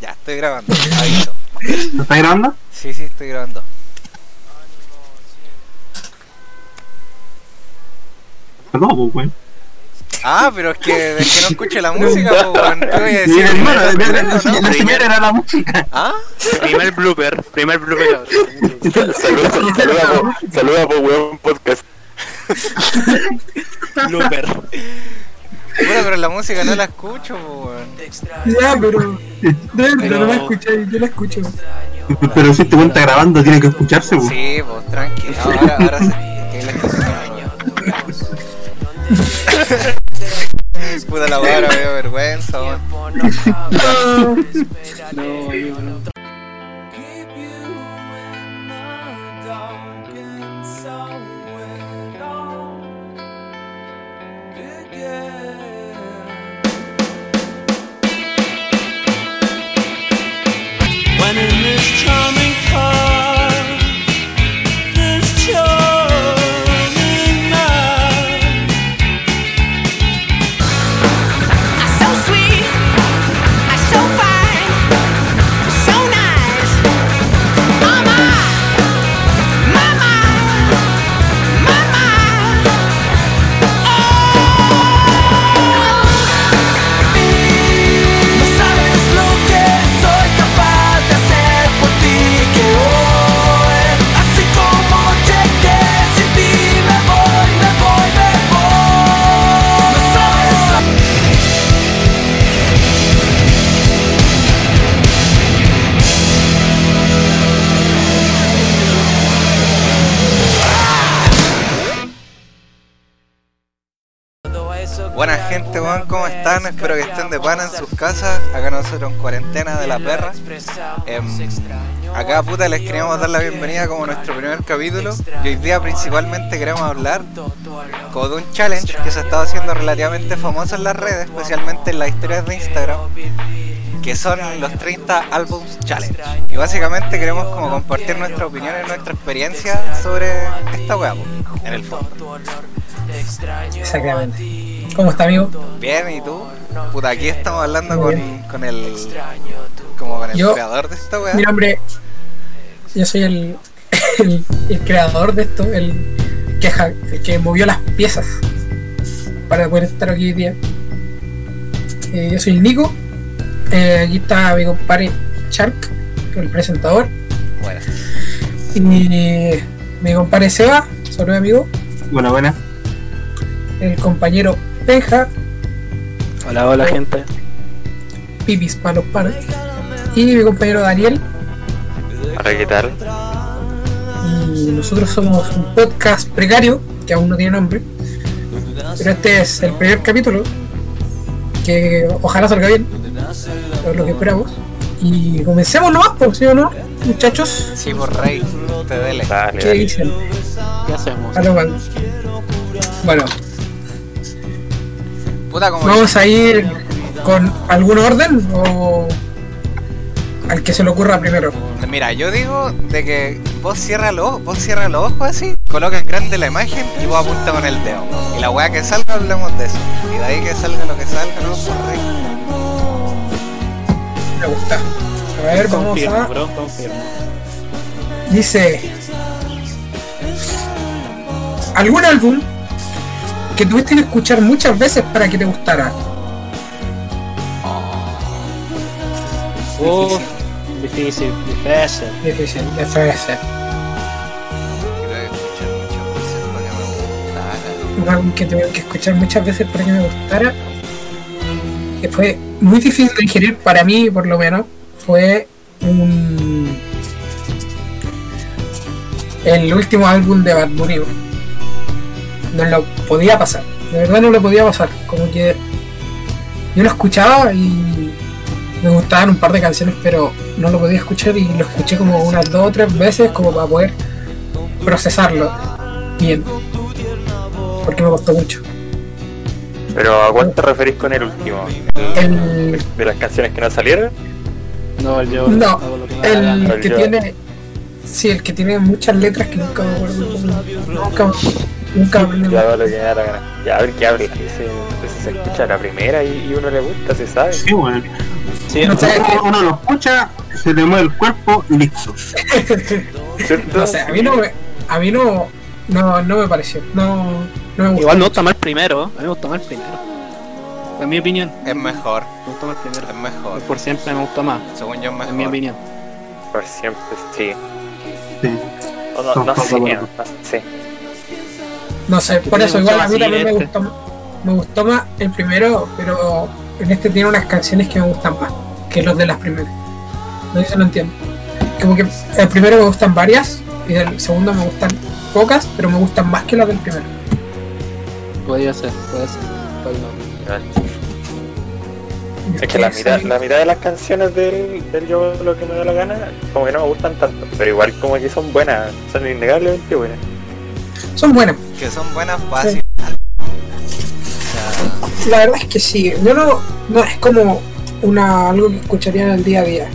Ya, estoy grabando. Aviso. ¿Lo estás grabando? Sí, sí, estoy grabando. No, pues, weón. Ah, pero es que, es que no escucho la música, pues, weón. ¿Qué voy a decir? Hermano, era la música. ¿Ah? Primer blooper, primer blooper. Saluda, saluda, po, saluda por weón podcast. blooper. Bueno, pero la música no la escucho, weón. Ya, pero. De verdad, Pero- no la escuché, yo la escucho. Pero si este weón está grabando, tiene que escucharse, pues. Sí, pues, tranqui. Ahora, ahora sí. Que la estación. Puta la ahora me vergüenza, weón. No, yo no. When in gente, weón, ¿cómo están? Espero que estén de pana en sus casas. Acá nosotros en cuarentena de la perra. Em, acá, puta, les queríamos dar la bienvenida como nuestro primer capítulo. Y hoy día, principalmente, queremos hablar como de un challenge que se ha estado haciendo relativamente famoso en las redes, especialmente en las historias de Instagram, que son los 30 Albums Challenge. Y básicamente queremos como compartir nuestra opinión y nuestra experiencia sobre esta weá, en el fondo. Exactamente. ¿Cómo está, amigo? Bien, ¿y tú? Puta, aquí estamos hablando con, con el. como con el Yo- creador de esta weá. Mi nombre. Yo soy el, el, el creador de esto, el que, el que movió las piezas para poder estar aquí hoy día. Eh, yo soy el Nico. Eh, aquí está mi compadre Shark, el presentador. Bueno, Y mi compadre Seba, solo amigo. Buena, buena. El compañero Benja, Hola, hola gente. Pipis para los paros. Y mi compañero Daniel. Para qué tal. Y nosotros somos un podcast precario, que aún no tiene nombre. Pero este es el primer capítulo, que ojalá salga bien, es lo que esperamos. Y comencemos nomás, pues, ¿sí o no, muchachos? sí, por rey, te dele. Dale, ¿Qué dale. dicen? ¿Qué hacemos? A lo mal. Bueno, Puta, como. vamos a ir con algún orden o al que se le ocurra primero. Mira, yo digo de que vos cierra los ojos, vos cierra los ojos así, coloca en grande la imagen y vos apunta con el dedo. Y la weá que salga hablemos de eso. Y de ahí que salga lo que salga, no, por rey. Me gusta. A ver, vamos Confirmo, a. bro, confirmo. Dice. ¿Algún álbum que tuviste que escuchar muchas veces para que te gustara? Uf, difícil, difícil. Difícil, difícil. Quiero escuchar muchas veces para que me gustara. Un álbum que tuve que escuchar muchas veces para que me gustara. Que fue muy difícil de digerir para mí, por lo menos. Fue un. El último álbum de Bad Bunny. No lo podía pasar. De verdad no lo podía pasar. Como que. Yo lo escuchaba y me gustaban un par de canciones, pero no lo podía escuchar y lo escuché como unas dos o tres veces como para poder procesarlo bien. Porque me costó mucho. Pero ¿a cuál te referís con el último? El, ¿De las canciones que no salieron? No, yo No, el gana. que yo. tiene. Sí, el que tiene muchas letras que nunca me acuerdo. Nunca. Nunca aprendí. Ya la gana. Ya a ver qué habla. Ese se escucha la primera y, y uno le gusta, se sabe. Sí, weón. Sí, No Uno, uno lo escucha, se le mueve el cuerpo y listo. ¿Cierto? no sé, a mí no me, a mí no, no, no me pareció, no, no me gustó. Igual me gusta más el primero, a mí me gusta más el primero. En mi opinión, Es mejor, me gusta más el primero. es mejor. Por siempre me gusta más, Según yo es mejor. en mi opinión. Por siempre, sí. Sí. O no, no sé, no sé. No sé, por eso igual a mí también me gustó, me gustó más el primero, pero en este tiene unas canciones que me gustan más que los de las primeras. No sé si lo entiendo. Como que el primero me gustan varias y del segundo me gustan pocas, pero me gustan más que las del primero. Podría ser, puede ser. Es que la mitad, la mitad de las canciones del, del Yo lo que me da la gana, como que no me gustan tanto. Pero igual como que son buenas, son innegablemente buenas. Son buenas. Que son buenas fáciles. La verdad es que sí. Yo no, no es como una algo que escucharía en el día a día.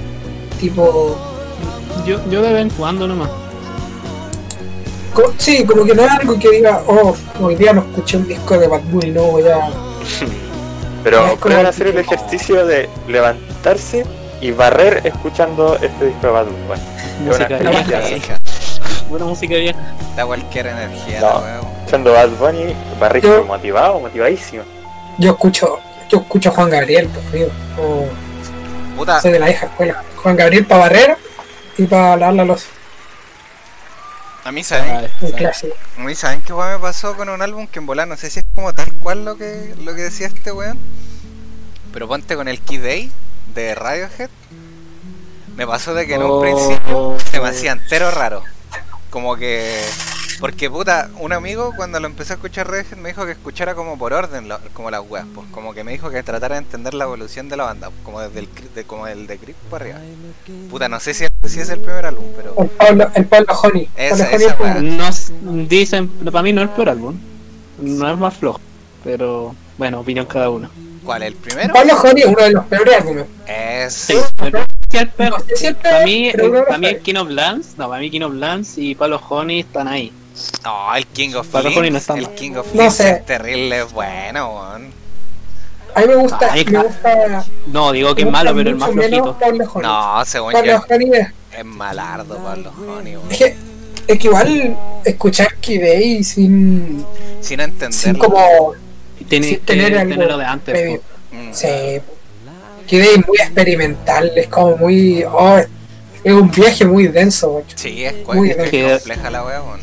Tipo, Yo, yo de vez en cuando nomás. co- sí, como que no es algo que diga, oh, hoy día no escuché un disco de Bad Bunny, no voy a. Pero Es pueden hacer el ejercicio de levantarse y barrer escuchando este disco de Bad Bunny. Es una Música experiencia. Buena música vieja. Da cualquier energía, No. la. Escuchando Bad Bunny, barrito Yo- motivado, motivadísimo. Yo escucho, yo escucho a Juan Gabriel, pues. O Puta, soy de la vieja escuela. Juan Gabriel para barrer y para lavar la loza. a mí saben, Sabe, Un sabe. clásico. a mí saben qué weón me pasó con un álbum que en volar no sé si es como tal cual lo que lo que decía este weón. Pero ponte con el Key Day de Radiohead. Me pasó de que en un Oh. principio se me hacía entero raro. Como que. Porque puta, un amigo cuando lo empecé a escuchar Radiohead me dijo que escuchara como por orden, lo- como las weas, pues. Como que me dijo que tratara de entender la evolución de la banda, pues, como desde el de, como el de Creep para arriba. Puta, no sé si, si es el primer álbum, pero. El Pablo, el Pablo Honey. Esa- Pablo Honey esa weá. No, dicen, para mí no es el peor álbum. No es más flojo. Pero, bueno, opinión cada uno. ¿Cuál? ¿El primero? Pablo Honey es uno de los peores álbumes. Es. Sí, pero sí el peor. No sé si Para mí, pero para mí el peores. King of Lands, no, para mí King of Lands y Pablo Honey están ahí. No, el King of Pablo Honey no está El. King of No sé. es terrible, es bueno, weón. A mí me gusta, Ay, me ca- gusta. No, digo que es malo, pero el más flojito. No, según Pablo yo, Honey es, es malardo Pablo Honey, weón. es que, es que igual escuchar Day sin, Sin sin entenderlo. como Tiene sin que tener algo tenerlo de antes. Mm. Sí. Es muy experimental, es como muy. Oh, es- un viaje muy denso, macho. Sí, es, Muy es compleja la wea, weón.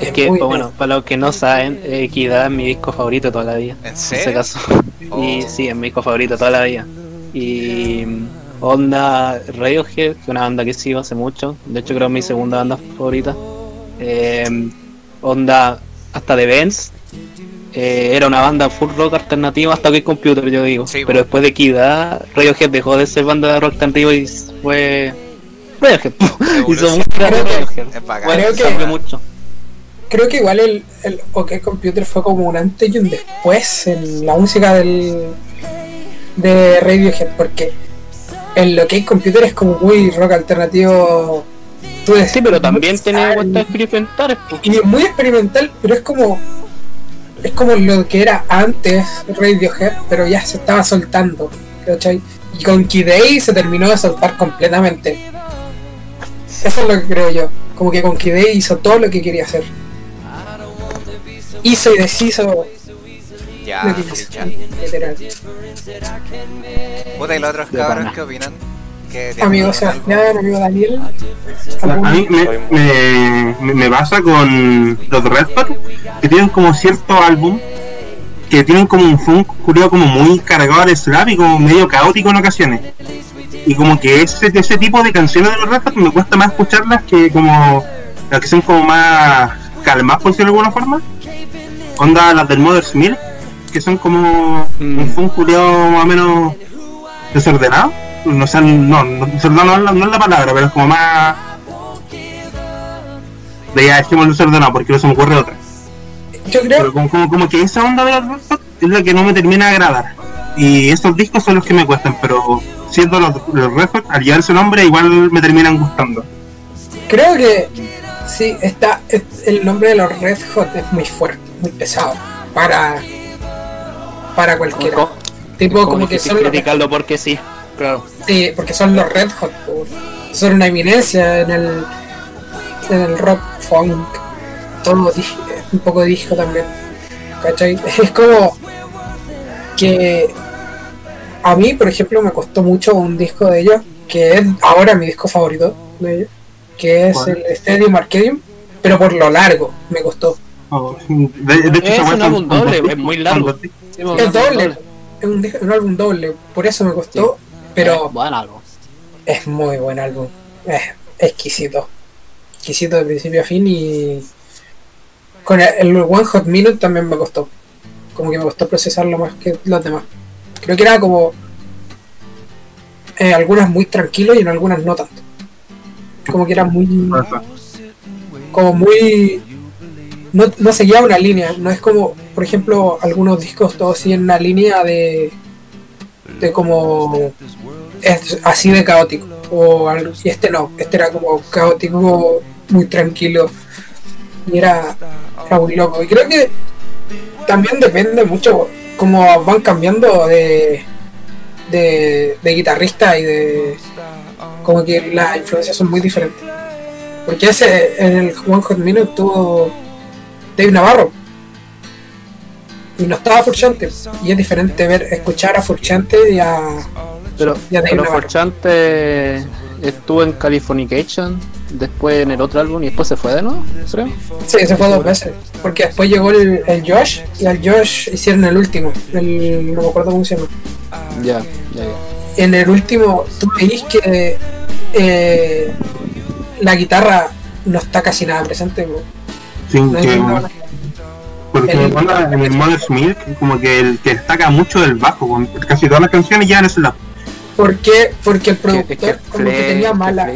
Es que, pues, bueno, para los que no saben, Equidad es mi disco favorito toda la vida. ¿En En ese serio? caso. Oh. Y sí, es mi disco favorito toda la vida. Y Onda Radiohead, que es una banda que sigo hace mucho. De hecho, creo que es mi segunda banda favorita. Eh, onda hasta The Benz. Eh, era una banda full rock alternativa hasta que Computer, yo digo. Sí, Pero después de Equidad, Radiohead dejó de ser banda de rock alternativo y fue Radiohead. Hizo música de Creo que- Radiohead. Es Creo que- mucho. Creo que igual el, el OK Computer fue como un antes y un después en la música del de Radiohead, porque el OK Computer es como muy rock alternativo. tú decís, Sí, pero también tiene vueltas experimentales. pues. y muy experimental, pero es como es como lo que era antes Radiohead, pero ya se estaba soltando, ¿cachai? Y con Kid Day se terminó de soltar completamente. Eso es lo que creo yo. Como que con Kid Day hizo todo lo que quería hacer. Hizo y deshizo Ya, lo que quiso. ya. Literal. Puta, y los otros cabros. ¿qué opinan? ¿Qué tienen Amigo Sebastián, amigo Daniel. A ¿algún- mí me, me, me- pasa con los Red Hot, que tienen como cierto álbum, que tienen como un funk curioso como muy cargado de slap y como medio caótico en ocasiones. Y como que ese, ese tipo de canciones de los Red Hot me cuesta más escucharlas que como las que son como más calmadas por decirlo de alguna forma. Onda las del Mother's Milk, que son como Mm. un funk curioso más o menos desordenado. No sé, no, no, no, es la- no es la palabra, pero es como más de ya dejémoslo desordenado porque no se me ocurre otra. Yo creo Pero como, como, como que esa onda de los Red Hot es la que no me termina de agradar. Y esos discos son los que me cuestan, pero siendo los, los Red Hot, al llevar su nombre, igual me terminan gustando. creo que Sí, está, es- el nombre de los Red Hot es muy fuerte, muy pesado. Para. Para cualquiera. Como- tipo, como, que difícil son criticarlo porque sí. Claro. sí, porque son los Red Hot. Son una eminencia en el. En el rock funk. Todo un poco de disco también. ¿Cachai? Es como. Que. A mí, por ejemplo, me costó mucho un disco de ellos. Que es ahora mi disco favorito de ellos. Que es ¿Cuál? el Stadium Arcadium. Pero por lo largo me costó. Oh, de, de hecho, Es un álbum doble, es muy largo. Sí, Es doble. Es un, disco- un álbum doble. Por eso me costó. Pero Bueno, algo. es muy buen álbum. Es exquisito. Exquisito de principio a fin y. Con el, el One Hot Minute también me costó. Como que me costó procesarlo más que los demás. Creo que era como. En algunas muy tranquilo y en algunas no tanto. Como que era muy. Como muy. No, no seguía una línea. No es como, por ejemplo, algunos discos todos siguen una línea de. De como es así de caótico. O y este no, este era como caótico, muy tranquilo. Y era, era muy loco. Y creo que también depende mucho cómo van cambiando de, de, guitarrista y de. Como que las influencias son muy diferentes. Porque ese en el One Hot Minute tuvo Dave Navarro. Y no estaba Furchante. Y es diferente ver, escuchar a Furchante y a, Pero, pero ignoro. Forchante estuvo en Californication, después en el otro álbum y después se fue de nuevo, creo. Sí, se fue dos veces. Porque después llegó el, el Josh y al Josh hicieron el último. El, no me acuerdo cómo se llama. Ya, ya, ya. En el último, tú veis que eh, la guitarra no está casi nada presente. Sí, No que- nada. Porque El- en el Mother's Milk, como que el que destaca mucho del bajo, con casi todas las canciones ya en ese lado. ¿Por qué? Porque el productor que como que tenía mala.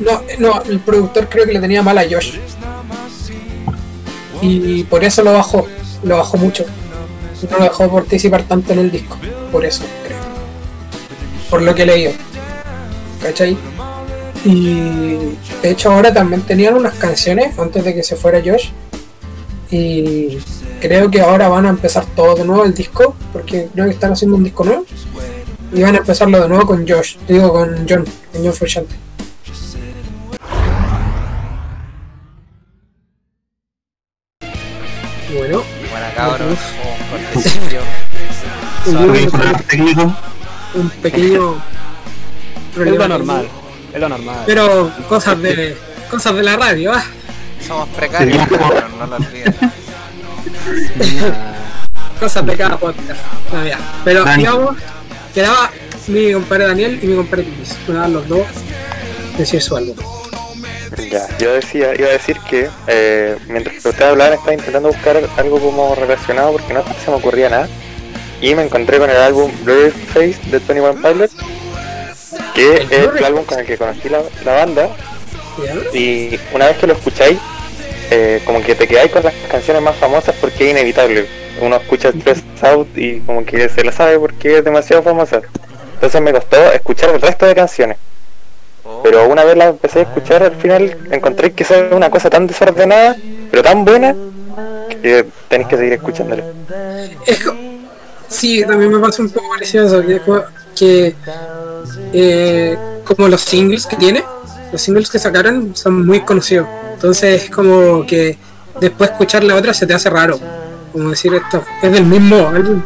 No, no, el productor creo que le tenía mala a Josh. Y por eso lo bajó. Lo bajó mucho. No lo dejó participar tanto en el disco. Por eso, creo. Por lo que he leído. ¿Cachai? Y de hecho ahora también tenían unas canciones antes de que se fuera Josh. Y creo que ahora van a empezar todo de nuevo el disco. Porque creo que están haciendo un disco nuevo. Y van a empezarlo de nuevo con Josh. Digo con John. Con John Frusciante. Bueno, Buena cabrón, un cortecillo. El técnico, un pequeño Es problema lo normal, es lo normal. Pero cosas de cosas de la radio, ¿ah? Somos precarios, cabrón, no lo olviden. Cosas de cada podcast. Ah, ya. Pero Dani. digamos, quedaba mi compadre Daniel y mi compadre Luis. Quedaban los dos decir su álbum. Ya, yo decía, iba a decir que eh, mientras que ustedes hablaban estaba intentando buscar algo como relacionado porque no se me ocurría nada. Y me encontré con el álbum Blurry Face de 21 Pilots, que ¿El es el álbum con el que conocí la, la banda. Y una vez que lo escucháis, eh, como que te quedáis con las canciones más famosas porque es inevitable. Uno escucha Stress Out y como que se la sabe porque es demasiado famosa. Entonces me costó escuchar el resto de canciones. Oh, Pero una vez la empecé a escuchar, al final encontré que es una cosa tan desordenada, pero tan buena, que tenéis que seguir escuchándola. Es co- sí, también me pasa un poco parecido eso, que, que eh, como los singles que tiene, los singles que sacaron son muy conocidos. Entonces es como que después escuchar la otra se te hace raro. Como decir esto, es del mismo álbum.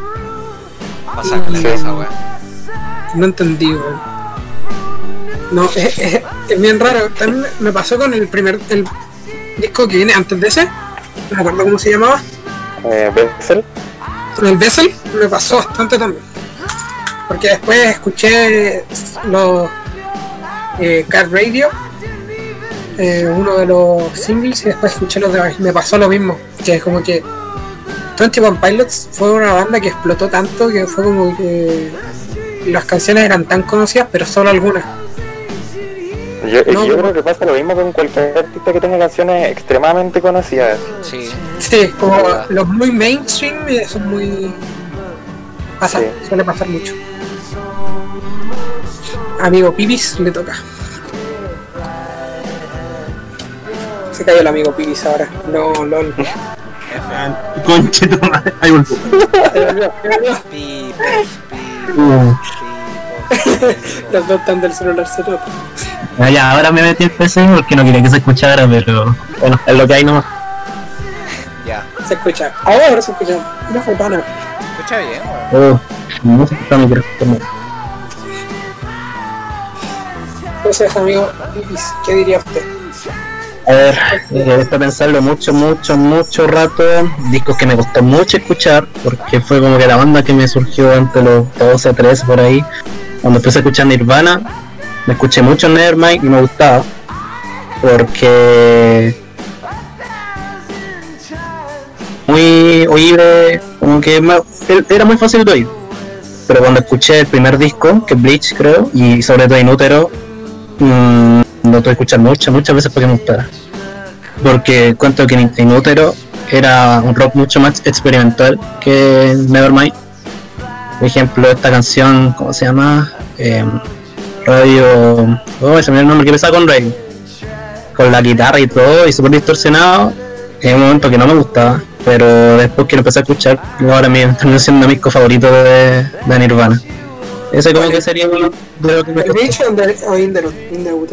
pasa con. No entendí, weón. No, es, es- es bien raro. También me- me pasó con el primer el disco que viene antes de ese. No me acuerdo cómo se llamaba. Eh, Bessel, Con el Bessel me pasó bastante también. Porque después escuché los eh, Car Radio, eh, uno de los singles, y después escuché los demás. Me pasó lo mismo. Que es como que 21 Pilots fue una banda que explotó tanto que fue como que las canciones eran tan conocidas, pero solo algunas. yo, No, yo no. creo que pasa lo mismo con cualquier artista que tenga canciones extremadamente conocidas. Sí, Sí, como los muy mainstream es muy. Pasa, Sí. suele pasar mucho. Amigo Pibis le toca. Se cayó el amigo Pigis ahora. No, lol. Conche tu madre. Ahí volvió. Se se Los dos están del celular se nota. Ah, ya, ahora me metí el PC porque no quería que se escuchara, pero bueno, es lo que hay nomás. Ya, Se escucha. Ahora se escucha. Una fontana. escucha bien, weón. Oh, no se escucha mi micrófono. ¿Qué diría usted? A ver, eh, está pensarlo mucho, mucho, mucho rato. Discos que me costó mucho escuchar, porque fue como que la banda que me surgió entre los 12, 13 por ahí. Cuando empecé a escuchar Nirvana, me escuché mucho Nevermind y me gustaba. Porque. Muy oíble, como que era muy fácil de oír. Pero cuando escuché el primer disco, que es Bleach creo, y sobre todo Inútero, mm, lo tuve escuchar muchas, muchas veces porque me gustara. Porque cuento que In- Inútero era un rock mucho más experimental que Nevermind. Por ejemplo, esta canción, ¿cómo se llama? Eh, radio. Oh, se me olvidó el nombre, que empezaba con radio. Con la guitarra y todo, y súper distorsionado. En un momento que no me gustaba, pero después que lo empecé a escuchar, ahora me terminó siendo mi disco favorito de, de Nirvana. Ese como que sería uno de lo que me ¿El costó. Bleach o Inder- o Inderut? Inderut.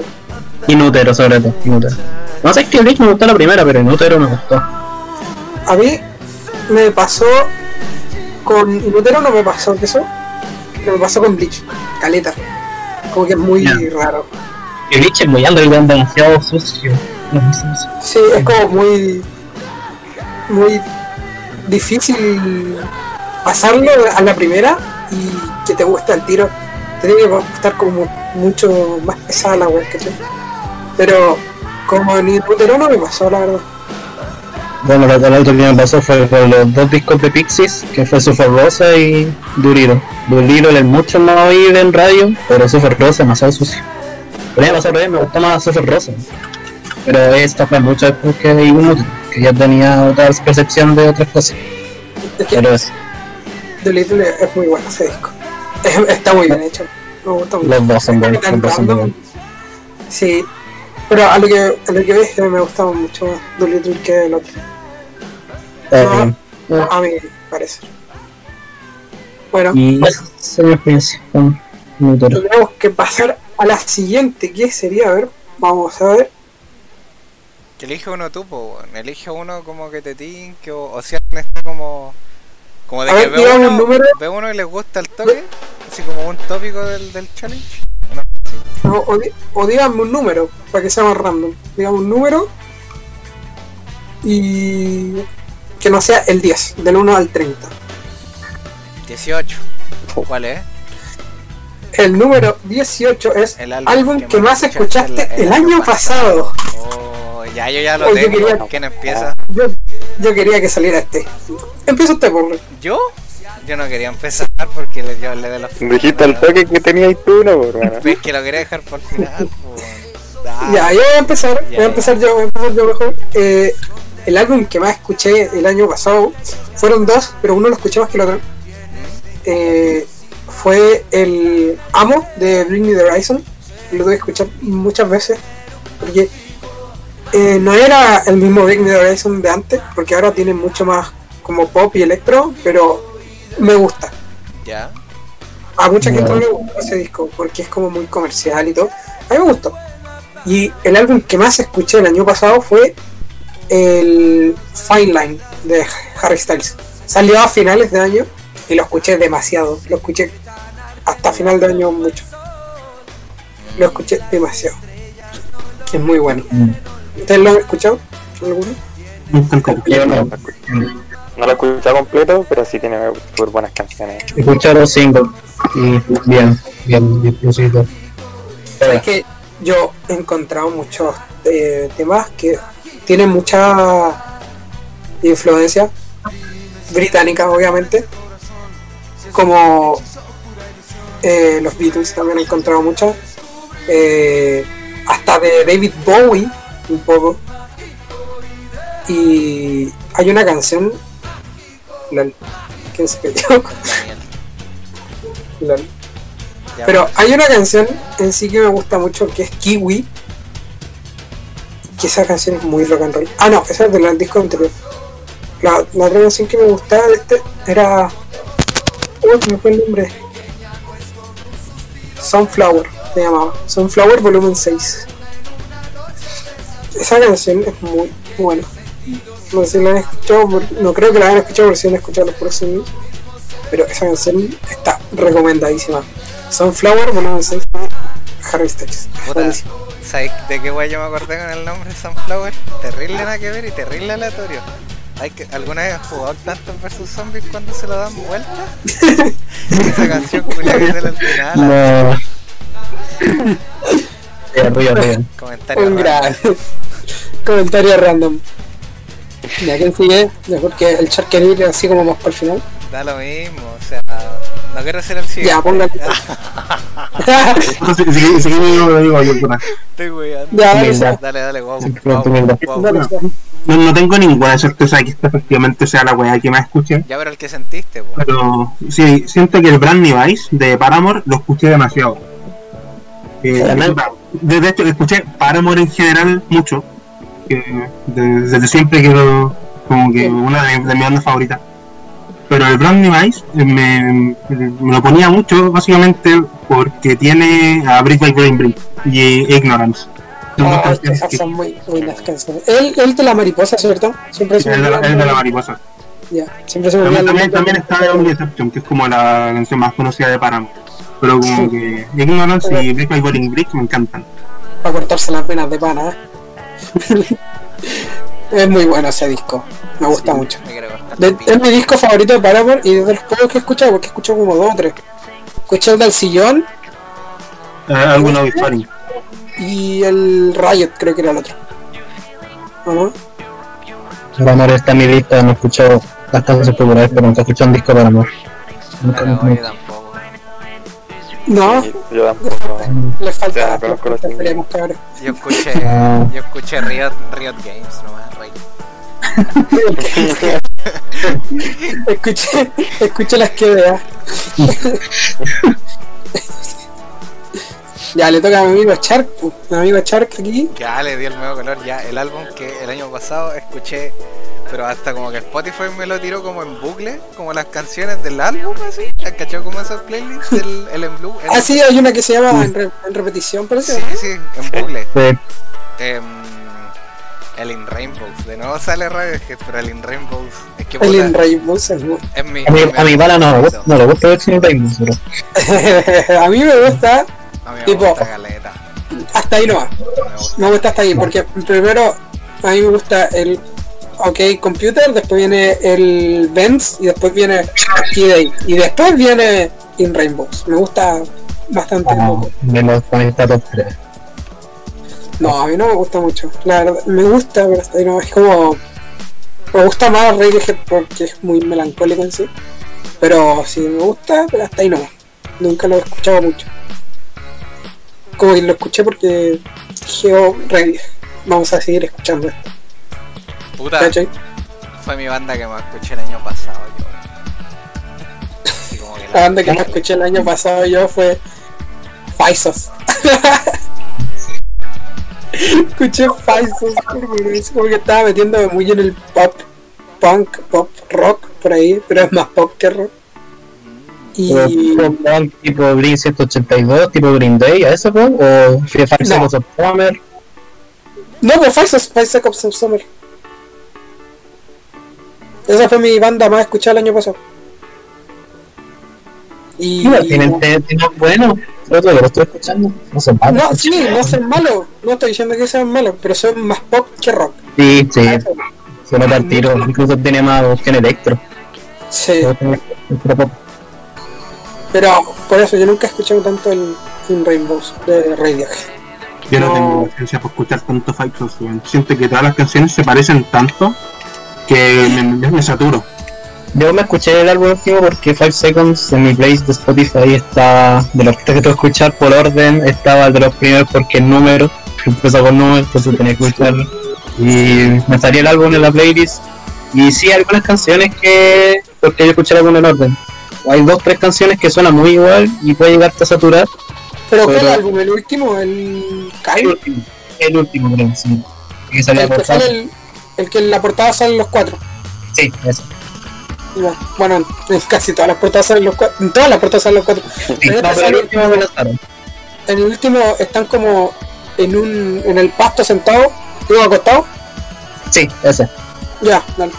Inútero sobre todo, Inútero. No sé, es que Bleach me gustó la primera, pero Inútero me gustó. A mí me pasó con Inutero no me pasó eso, pero me pasó con Bleach, caleta. Como que es muy raro. Y Bleach es muy underground, demasiado sucio. Sí, es como muy muy difícil pasarlo a la primera y que te gusta el tiro. Te tiene que gustar como mucho más pesada la web, ¿cachai? Pero como en Inutero no me pasó, la verdad. Bueno, lo, lo otro que me pasó fue con los dos discos de Pixies, que fue Super Rosa y Duriro. Duriro es mucho más oído en radio, pero Super Rosa demasiado sucio. Pero pasó me gustó más Super Rosa. Pero esta fue mucho después que Inútil, que ya tenía otra percepción de otras cosas. Que Pero es, The Little es muy bueno ese disco. Es- está muy bien hecho. Me gusta mucho. los dos son buenos. Sí, pero a lo que, a lo que ves que me gustaba mucho más Dolittle que el otro. Eh, A mi parecer. Bueno, Y esa es mi experiencia con tenemos que pasar a la siguiente, que sería, a ver, vamos a ver. Que elige uno tú, po. Elige uno como que te tinque o, o si alguien está como. Como de A que ver, ve dígame uno, un número. ve uno y le gusta el toque, así como un tópico del, del challenge. ¿no? O, o, o díganme un número, para que sea más random. Dígame un número y que no sea el 10, del 1 al 30. 18. ¿Cuál es? El número 18 es El álbum, que más escuchaste el, año pasado. Oh, ya yo ya lo Oye, tengo. quería- ¿Quién empieza? Yo, yo quería que saliera este. Empieza usted, por ¿Yo? Yo no quería empezar porque le, yo le de los Dijiste al toque que tenías tú, ¿no, po, hermano? Es que lo quería dejar por final. Ah, Ya, yo voy a empezar, Ya, voy a empezar yo, voy a empezar yo mejor. Eh, el álbum que más escuché el año pasado fueron dos, pero uno lo escuché más que el otro. Eh, fue el Amo de Bring Me the Horizon. Lo tuve que escuchar muchas veces porque eh, no era el mismo Bring Me the Horizon de antes, porque ahora tiene mucho más como pop y electro, pero me gusta. Ya. A mucha gente no le gustó ese disco porque es como muy comercial y todo. A mí me gustó. Y el álbum que más escuché el año pasado fue el Fine Line de Harry Styles. Salió a finales de año y lo escuché demasiado. Lo escuché hasta final de año mucho. Lo escuché demasiado. Es muy bueno. ¿Ustedes lo han escuchado? ¿Alguno? No. No lo he escuchado completo, pero sí tiene buenas canciones. Escuchar los singles y bien, bien, bien, bien, Es que yo he encontrado muchos eh, temas que tienen mucha influencia británica, obviamente, como eh, los Beatles también he encontrado muchas, eh, hasta de David Bowie un poco. Y hay una canción, lol, ¿quién se cayó? Daniel. Lol. Pero hay una canción en sí que me gusta mucho que es Kiwi, que esa canción es muy rock and roll. Ah, no, esa es del disco anterior. La, la otra canción que me gustaba de este era. Uy, me fue el nombre. Sunflower se llamaba. Sunflower Volumen 6. Esa canción es muy buena. No sé si la han escuchado, por- no creo que la hayan escuchado porque si han escuchado los próximos. Pero esa canción está recomendadísima. Sunflower Volumen 6 de Harry Styles. ¿sabes de qué guay yo me acordé con el nombre Sunflower? Terrible nada que ver y terrible aleatorio. Hay que, ¿Alguna vez has jugado tantos versus zombies cuando se lo dan vuelta? Esa canción culia que sale al final. No. Arriba, arriba. Comentario Un gran comentario random. Ya que sigue, mejor que el charquerir así como más para el final. Da lo mismo, o sea, no quiero ser el siguiente. Ya, póngale. Si, yo lo digo yo, puta. Estoy weyando. Ya, dale. Dale, dale, wow. No, no tengo ninguna certeza de que esta efectivamente sea la weá que más escuché. Ya, pero el que sentiste, po. Pero sí, siento que el Brand New Vice de Paramore lo escuché demasiado. Eh, de, de hecho, escuché Paramore en general mucho. que de- desde siempre que lo, como que una de, de mis bandas favoritas. Pero el Brand New Vice eh, me, me lo ponía mucho básicamente porque tiene a Brick by Brain Brick y Ignorance. Son Ah, canciones esas que- son muy buenas canciones. Él, él de la mariposa, ¿cierto? Siempre me el de la, el de la el- mariposa. Ya, siempre se me También, el también, también está The Only que es como la canción más conocida de Paramore. Pero como que Ignorance y Brick by Boring Brick me encantan. Para cortarse las venas de pana. ¿eh? es muy bueno ese disco. Me gusta mucho. Me De- es mi disco favorito de Paramore y de los pocos que he escuchado, porque he escuchado como dos o tres. Escuché el del sillón Eh, alguna Victoria. y el Riot, creo que era el otro. ¿O no? Para amor está en mi lista, no he escuchado las canciones populares, pero nunca he escuchado un disco para amor. Nunca, Pero nunca. No, Sí, yo tampoco. le falta. cabrón. Yo escuché, yo escuché Riot, Riot Games nomás, rey. escuché, escuché las que vea. ya le toca a mi amigo Shark, mi amigo Shark aquí. Ya le dio el nuevo color, ya el álbum que el año pasado escuché, pero hasta como que Spotify me lo tiró como en bucle, como las canciones del álbum así, ¿has cachado como esas playlists del el en blue? El- Ah, sí, hay una que se llama en, re- en repetición, parece. sí, sí, en bucle. Sí. Em, el In Rainbows, de nuevo sale Radiohead, pero el In Rainbows es que El puta, In Rainbows es muy- es mi, A mi, mi bala no, no le gusta ver Sin Rainbows, bro. a mí me gusta Me tipo- gusta caleta, hasta ahí nomás. me gusta. Me gusta hasta ahí, porque primero a mí me gusta el OK Computer, después viene el Benz y después viene Key y después viene In Rainbows. Me gusta bastante Ah, poco. me lo top 3. No, a mí no me gusta mucho. La verdad, me gusta, pero hasta ahí no. Es como. Me gusta más Radiohead porque es muy melancólico en sí. Pero sí, me gusta, pero hasta ahí no. Nunca lo he escuchado mucho. Como que lo escuché porque dije, oh, vamos a seguir escuchando esto. Puta, ¿Cachai? fue mi banda que me escuché el año pasado yo. Así como que La banda que me escuché el año pasado yo fue Faisos. escuché Faisos, es como que estaba metiéndome muy en el pop, punk, pop, rock, por ahí, pero es más pop que rock. Y tipo Green 182, tipo Green Day, ¿a eso fue? ¿O Five No. Of Summer? no, pues of Summer. Esa fue mi banda más escuchada el año pasado. Y Igual tienen te- temas buenos. Otro que lo estoy escuchando. No son malos. no, sí, no son malos, no estoy diciendo que sean malos, pero son más pop que rock. Sí, sí. Se nota el tiro. Incluso tiene más opción electro. Sí. Pop. Pero por eso yo nunca he escuchado tanto el In Rainbows de Radiohead. Yo no, No. tengo paciencia por escuchar tanto Fight Club. Siento que todas las canciones se parecen tanto que me, me- me saturo. Yo me escuché el álbum último porque 5 Seconds en mi playlist de Spotify está de los que tengo que escuchar por orden, estaba el de los primeros porque el número, empezó con número, entonces tenía que escucharlo. Y me salía el álbum en la playlist. Y sí, algunas canciones que. porque yo escuché el álbum en orden. Hay dos, tres canciones que suenan muy igual y puede llegarte a saturar. Pero Pero- ¿cuál álbum? ¿El último? ¿El El último, el último creo, sí. que salía El que sale el, el que en la portada salen los cuatro. Sí, eso. Bueno, en, casi todas las portadas salen los cuatro. En todas las portadas salen los cuatro. Sí, no, pero el sale- último me lanzaron. en el último están como en un en el pasto sentado, digo acostado. Sí, ese. Ya, dale.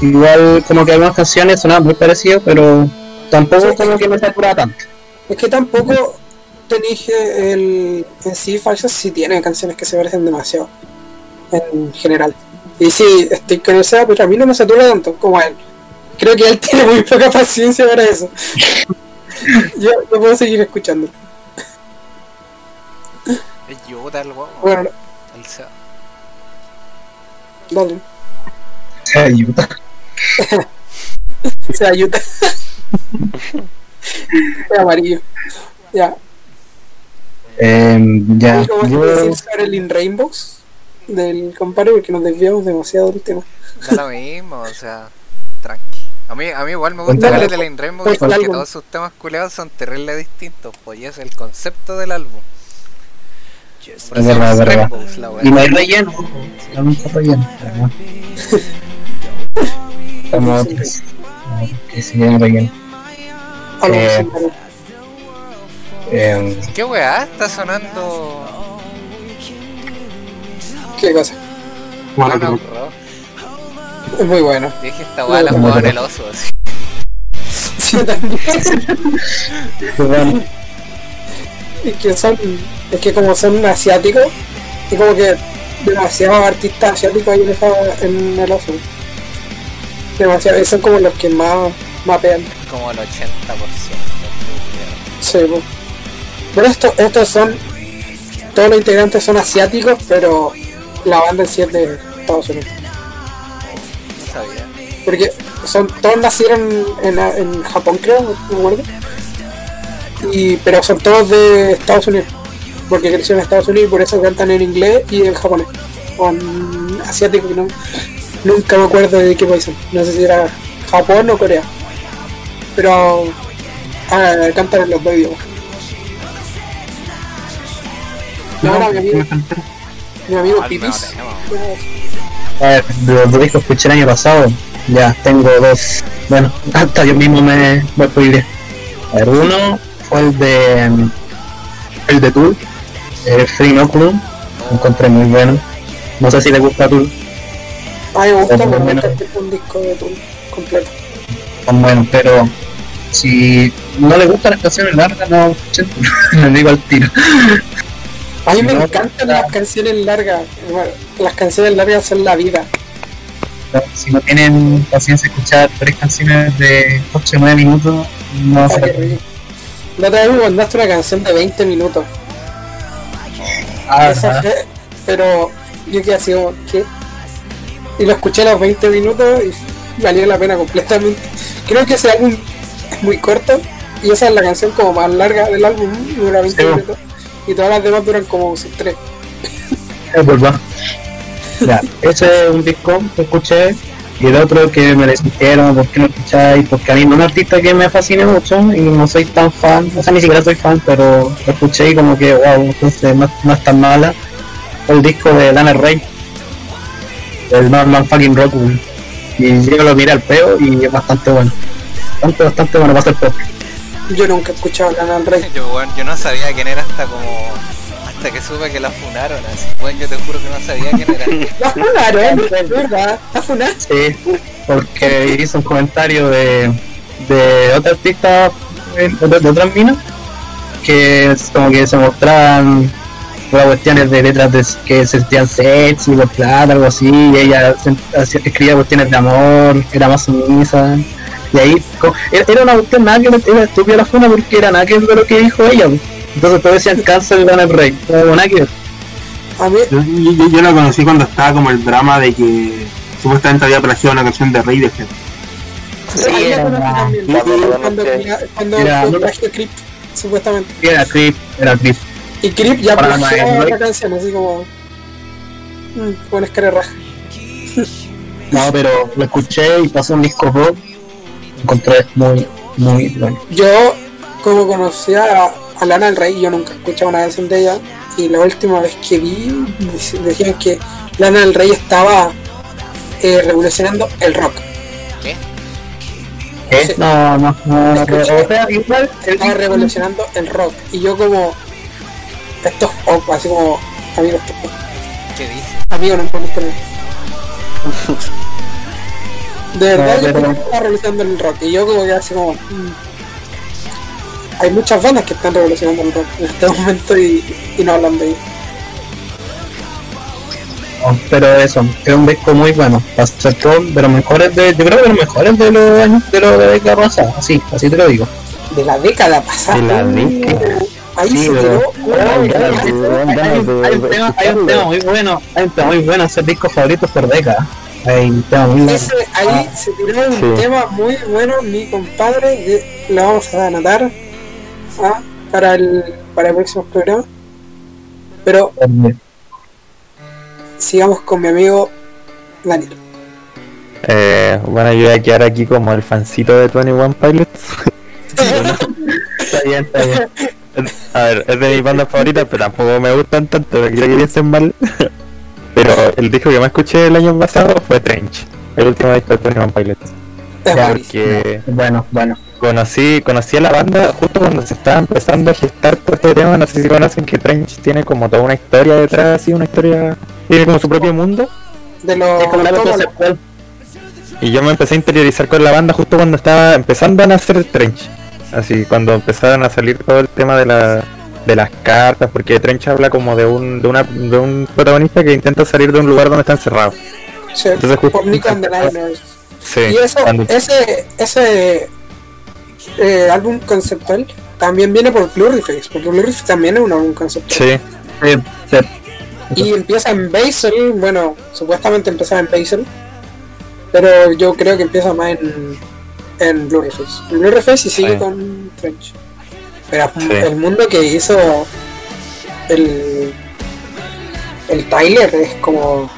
Igual como que algunas canciones sonaban muy parecidas, pero tampoco Sí. como que me saturaba tanto. Es que tampoco tenéis que el en sí Falsos sí tiene canciones que se parecen demasiado en general. Y sí, estoy con el Seba, pero a mí no me satura tanto como a él. Creo que él tiene muy poca paciencia para eso. yo, yo puedo seguir escuchando. Es Yuta el guau. Bueno, El Seba. dale. Se ayuda. Se ayuda. Es amarillo. Ya. Em, ya, ¿Algo más que yo... decir sobre el In Rainbows? Del compadre, porque nos desviamos demasiado del tema. Da lo mismo, o sea, tranqui. A mí, a mí igual me gusta Cuéntame. el de la Rainbow Pues, el porque álbum. todos sus temas culeados son terribles distintos, pues y es el concepto del álbum. Por Es verdad, es verdad. Rainbows, la. Y no hay relleno. No nunca relleno. ¿verdad? Como otros. Que hay relleno. Algo Eh. Em, ¿Qué weá? Está sonando. ¿Qué cosa? Bueno, que- Rock. Es muy bueno. Dije esta weá la jugaba en el oso. Así. Sí, también. Es que son, es que como son asiáticos, y como que demasiados artistas asiáticos hay en, esa- en el oso. Demasiado, son como los que más mapean. Como el 80%. Sí, pues. Pero esto, estos son, todos los integrantes son asiáticos, pero la banda en sí es de Estados Unidos. No sabía. Porque son, todos nacieron en, en Japón, creo, me acuerdo. Y, pero son todos de Estados Unidos. Porque crecieron en Estados Unidos y por eso cantan en inglés y en japonés. O en asiático, que no, nunca me acuerdo de qué país son. No sé si era Japón o Corea. Pero ah, cantan en los dos idiomas. No, no, mi amigo, mi amigo Pipis. no, A ver, los dos discos que escuché el año pasado, ya tengo dos. Bueno, hasta yo mismo me me spoileé. A ver, uno fue el de. El de Tool, el Free Inoculum. Lo encontré muy bueno. No sé si le gusta a Tool, A mí me gusta, pero menos- un disco de Tool completo. son buenos, pero si no le gustan las canciones largas, no. Le digo al tiro. A mí me No, encantan no. las canciones largas. Bueno, Las canciones largas son la vida. Si no tienen paciencia de escuchar tres canciones de 8 o 9 minutos, no que se ríe. La otra vez me mandaste una canción de 20 minutos. Ah, Esa ah, fue- pero yo quedé así como, ¿qué? Y lo escuché a los 20 minutos y valió la pena completamente. Creo que ese álbum es muy corto y esa es la canción como más larga del álbum, dura 20 Sí. minutos. Y todas las demás duran como sus 3. es verdad. Ya, ese es un disco que escuché y el otro que me dijeron por qué no escucháis, porque a mí no es un artista que me fascine mucho y no soy tan fan, o sea, ni siquiera soy fan, pero lo escuché y como que, wow, entonces no, no es tan mala. El disco de Lana Rey, el Norman fucking Rockwell. Y yo lo miré al peo y es bastante bueno. Bastante, bastante bueno para ser pop. Yo nunca he escuchado a Lana del Rey. Yo, weón, yo no sabía quién era hasta como. Hasta que supe que la funaron así. Bueno, yo te juro que no sabía quién era. La funaron, es verdad. La funaron. Sí, porque hizo un comentario de, de otra artista de, de otras minas que es como que se mostraban las cuestiones de letras de, que se sentían sexy, por plata, algo así, y ella escribía cuestiones de amor, era más sumisa. Y ahí era era una cuestión nada que era estúpida la funa porque era nada que ver de lo que dijo ella. Entonces todos decían cáncer de el rey, no nada que ver. A mí, Yo, yo, yo la conocí cuando estaba como el drama de que supuestamente había plagiado una canción de Radiohead. ahí la era conocí verdad. también. Cuando- Cuando, cuando Era- fue plagio Creep, supuestamente. Era Creep, era Creep. Y Creep ya Mael, otra ¿no? canción, así como. Mmm, buena escara raja. No, pero lo escuché y pasó un disco. Lo encontré muy, muy bueno. Yo, como conocía a, Lana del Rey, yo nunca he escuchado una canción de ella. Y la última vez que vi, dec- decían que Lana del Rey estaba eh, revolucionando el rock. ¿Qué? Sí, No, no, no, no, Escuché. o sea, igual, estaba revolucionando el esto es así como, amigos. ¿Qué dice? Amigo, no puedo creer. De verdad, No, yo pero- creo que está revolucionando el rock. Y yo como que así como... mm. Hay muchas bandas que están revolucionando el rock en este momento y, y no hablan de ello. No, pero eso, es un disco muy bueno. Todo de los mejores de, yo creo que de los mejores de los años de los de la década pasada, así, así te lo digo. De la década pasada. De la década. Ahí Sí, se tiró Hay, un- tema, hay un tema muy bueno, hay un tema muy bueno, hacer discos favoritos por década. Hay un tema muy bueno. Ese, ahí se tiró un Sí. tema muy bueno, mi compadre, que lo vamos a anotar ah, para, el, para el próximo programa. Pero sigamos con mi amigo Daniel. Eh, bueno, yo voy a quedar aquí como el fancito de 21 Pilots. Está bien, está bien. A ver, es de mis bandas favoritas, pero tampoco me gustan tanto, no quiero que piensen mal. Pero el disco que más escuché el año pasado fue Trench, el último disco de 21 Pilots. Es Ya, buenísimo. Porque Bueno, bueno. conocí, conocí a la banda justo cuando se estaba empezando a gestar todo este tema. No sé si conocen que Trench tiene como toda una historia detrás, así una historia. Tiene como su propio mundo. De los Es como conceptual. Y yo me empecé a interiorizar con la banda justo cuando estaba empezando a nacer Trench. Así, cuando empezaron a salir todo el tema de, la, de las cartas, porque Trench habla como de un, de, una, de un protagonista que intenta salir de un lugar donde está encerrado. sí, Entonces, justo-. Sí, Y eso, cuando- ese, ese eh, álbum conceptual también viene por Pluriface, porque Pluriface también es un álbum conceptual. sí, Sí. Y empieza en Basel, bueno, supuestamente empezaba en Basel, pero yo creo que empieza más en, en Blurryface. En Blurryface y sigue Sí. con French. Pero Sí. el mundo que hizo el, el Tyler es como...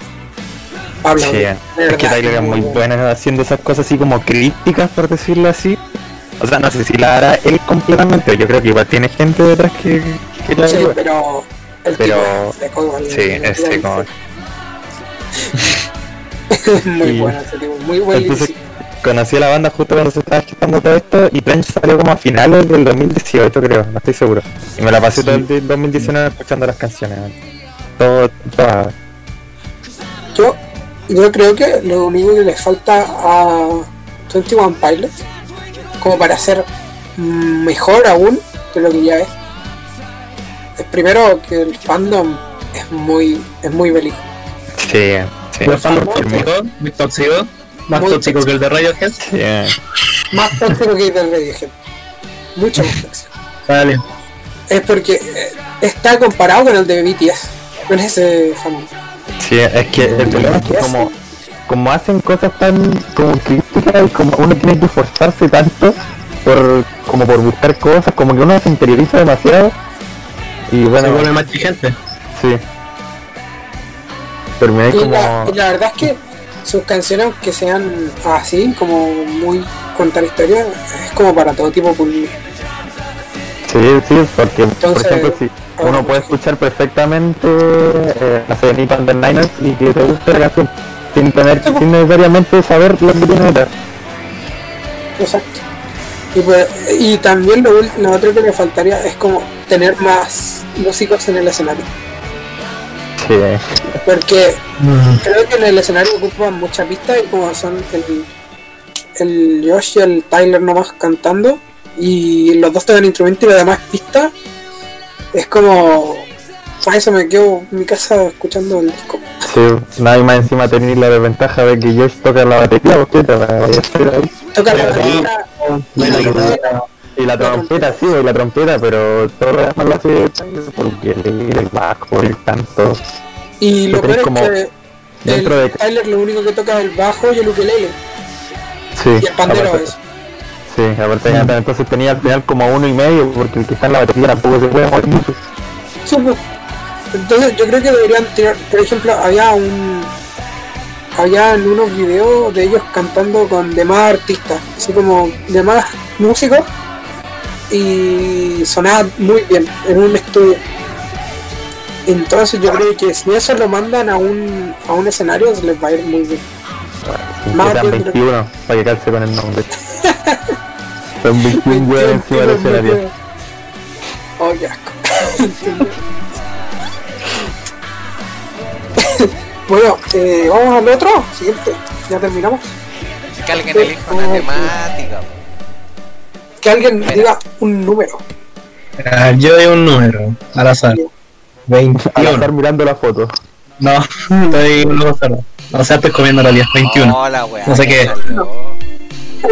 Pablo, sí. Es que Tyler es muy bueno. haciendo esas cosas así como críticas, por decirlo así. O sea, no sé si la hará él completamente, yo creo que igual tiene gente detrás que, que la Sí, ayuda. pero el Pero- tipo es Sí, es seco. muy Y- bueno ese tipo, muy buen Entonces, lírico. Conocí a la banda justo cuando se estaba gestando todo esto y Trench salió como a finales del 2018 creo, no estoy seguro. Y me la pasé todo el de- 2019 escuchando las canciones. Todo, todas. Yo, yo creo que lo único que le falta a 21 Pilots, como para ser mejor aún de lo que ya es, es primero que el fandom es muy, es muy bélico. Sí, sí. Los fans Muy tóxicos, más Muy tóxicos que el de Radiohead. sí. Más tóxico que el del Radiohead. Mucho más tóxico. Vale. Es porque eh, está comparado con el de BTS, con ese fandom. Sí, es que el problema es que como, como hacen cosas tan como críticas y como uno tiene que esforzarse tanto por como por buscar cosas, como que uno se interioriza demasiado. Y Se bueno, vuelve más exigente. sí. Terminé Y como... la, y la verdad es que sus canciones, aunque sean así, como muy contar historias, es como para todo tipo de público. Sí, sí, porque Entonces, por ejemplo si uno puede escuchar perfectamente eh, Nick and the Niners y que te guste la canción sin tener, sin necesariamente saber lo que tiene detrás. Exacto. Y, pues, y también lo, lo otro que le faltaría es como tener más músicos en el escenario. Sí, Porque creo que en el escenario ocupan muchas pistas y como son el, el Josh y el Tyler nomás cantando y los dos tocan instrumentos y lo demás pistas, es como... Para eso me quedo en mi casa escuchando el disco. sí, nadie más encima tener la desventaja de que Josh toca la batería, porque la. Toca la batería, y- nada. La trompeta, sí, y la trompeta, pero todo lo demás lo hace porque el, el bajo, el canto. Y lo peor es como que dentro el de- Tyler lo único que toca es el bajo y el ukelele. Sí, Y el pandero aparte- es. Sí, aparte entonces tenía al final como uno y medio, porque el que está en la batería tampoco se puede mover mucho. Supo. Entonces yo creo que deberían tirar, por ejemplo, había un había en unos videos de ellos cantando con demás artistas, así como demás músicos, y sonaba muy bien en un estudio. Entonces yo creo que si eso lo mandan a un, a un escenario les va a ir muy bien. Más bien, 21 para que calce con el nombre. Son 21 huevos encima del escenario. Oh, qué asco. bueno, eh, vamos al otro, siguiente, ya terminamos. Que alguien elija una temática. po. Que alguien Mira. diga un número. Ah, yo doy un número al azar. Al estar 21. mirando la foto. No, estoy un número cerrado. O sea, estoy comiendo la 10, 21. Hola, weá. No sé qué.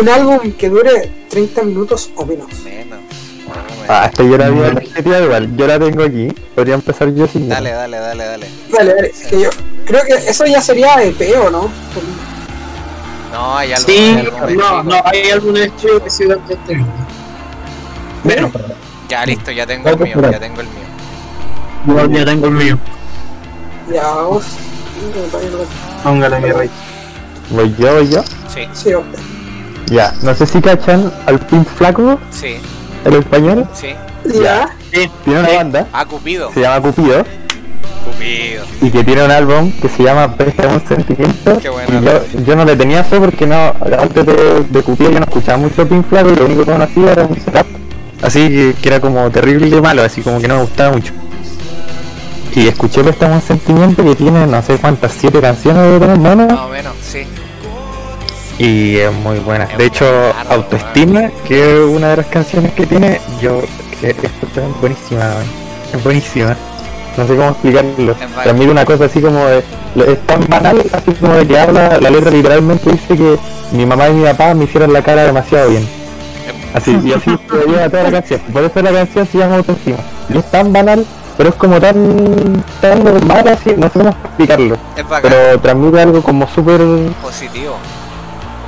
Un álbum que dure 30 minutos o menos. Menos. Ah, esta yo la vi en la igual. Yo la tengo aquí. Podría empezar yo sin. Dale, dale, dale, dale. Dale, dale. que yo creo que eso ya sería EP o no. No, hay algo. Sí, hay no, no, hay algún estudio que sí da 30 minutos. Menos. Ya, listo, ya tengo el mío, ya tengo el mío. Yo ya tengo el mío. Ya, vamos. Póngale mi rey. Voy yo, voy yo. Sí, Sí, hombre. Ya, no sé si cachan al Pink Flaco, sí, el español. sí. Ya. Tiene una banda, Ah, Cupido. se llama Cupido, Cupido. y que tiene un álbum que se llama Préstame un sentimiento. Qué bueno. Y yo, yo no le tenía fe porque no, antes de, de Cupido yo no escuchaba mucho Pink Flaco y lo único que conocía era un rap. Así que, que era como terrible y malo, así como que no me gustaba mucho. Y escuché Préstame un sentimiento que tiene no sé cuántas, siete canciones de tener Más mono o menos, sí. y es muy buena. Es De hecho, Autoestima, que es una de las canciones que tiene, yo que es buenísima, man. es buenísima. No sé cómo explicarlo. Transmite una cosa así como de, es tan banal, así como de que habla, la letra literalmente dice que mi mamá y mi papá me hicieron la cara demasiado bien. Así, y así se lleva toda la canción. Por eso la canción se llama Autoestima. Y es tan banal, pero es como tan, tan normal así, no sé cómo explicarlo. Es bacán. Pero transmite algo como súper Positivo.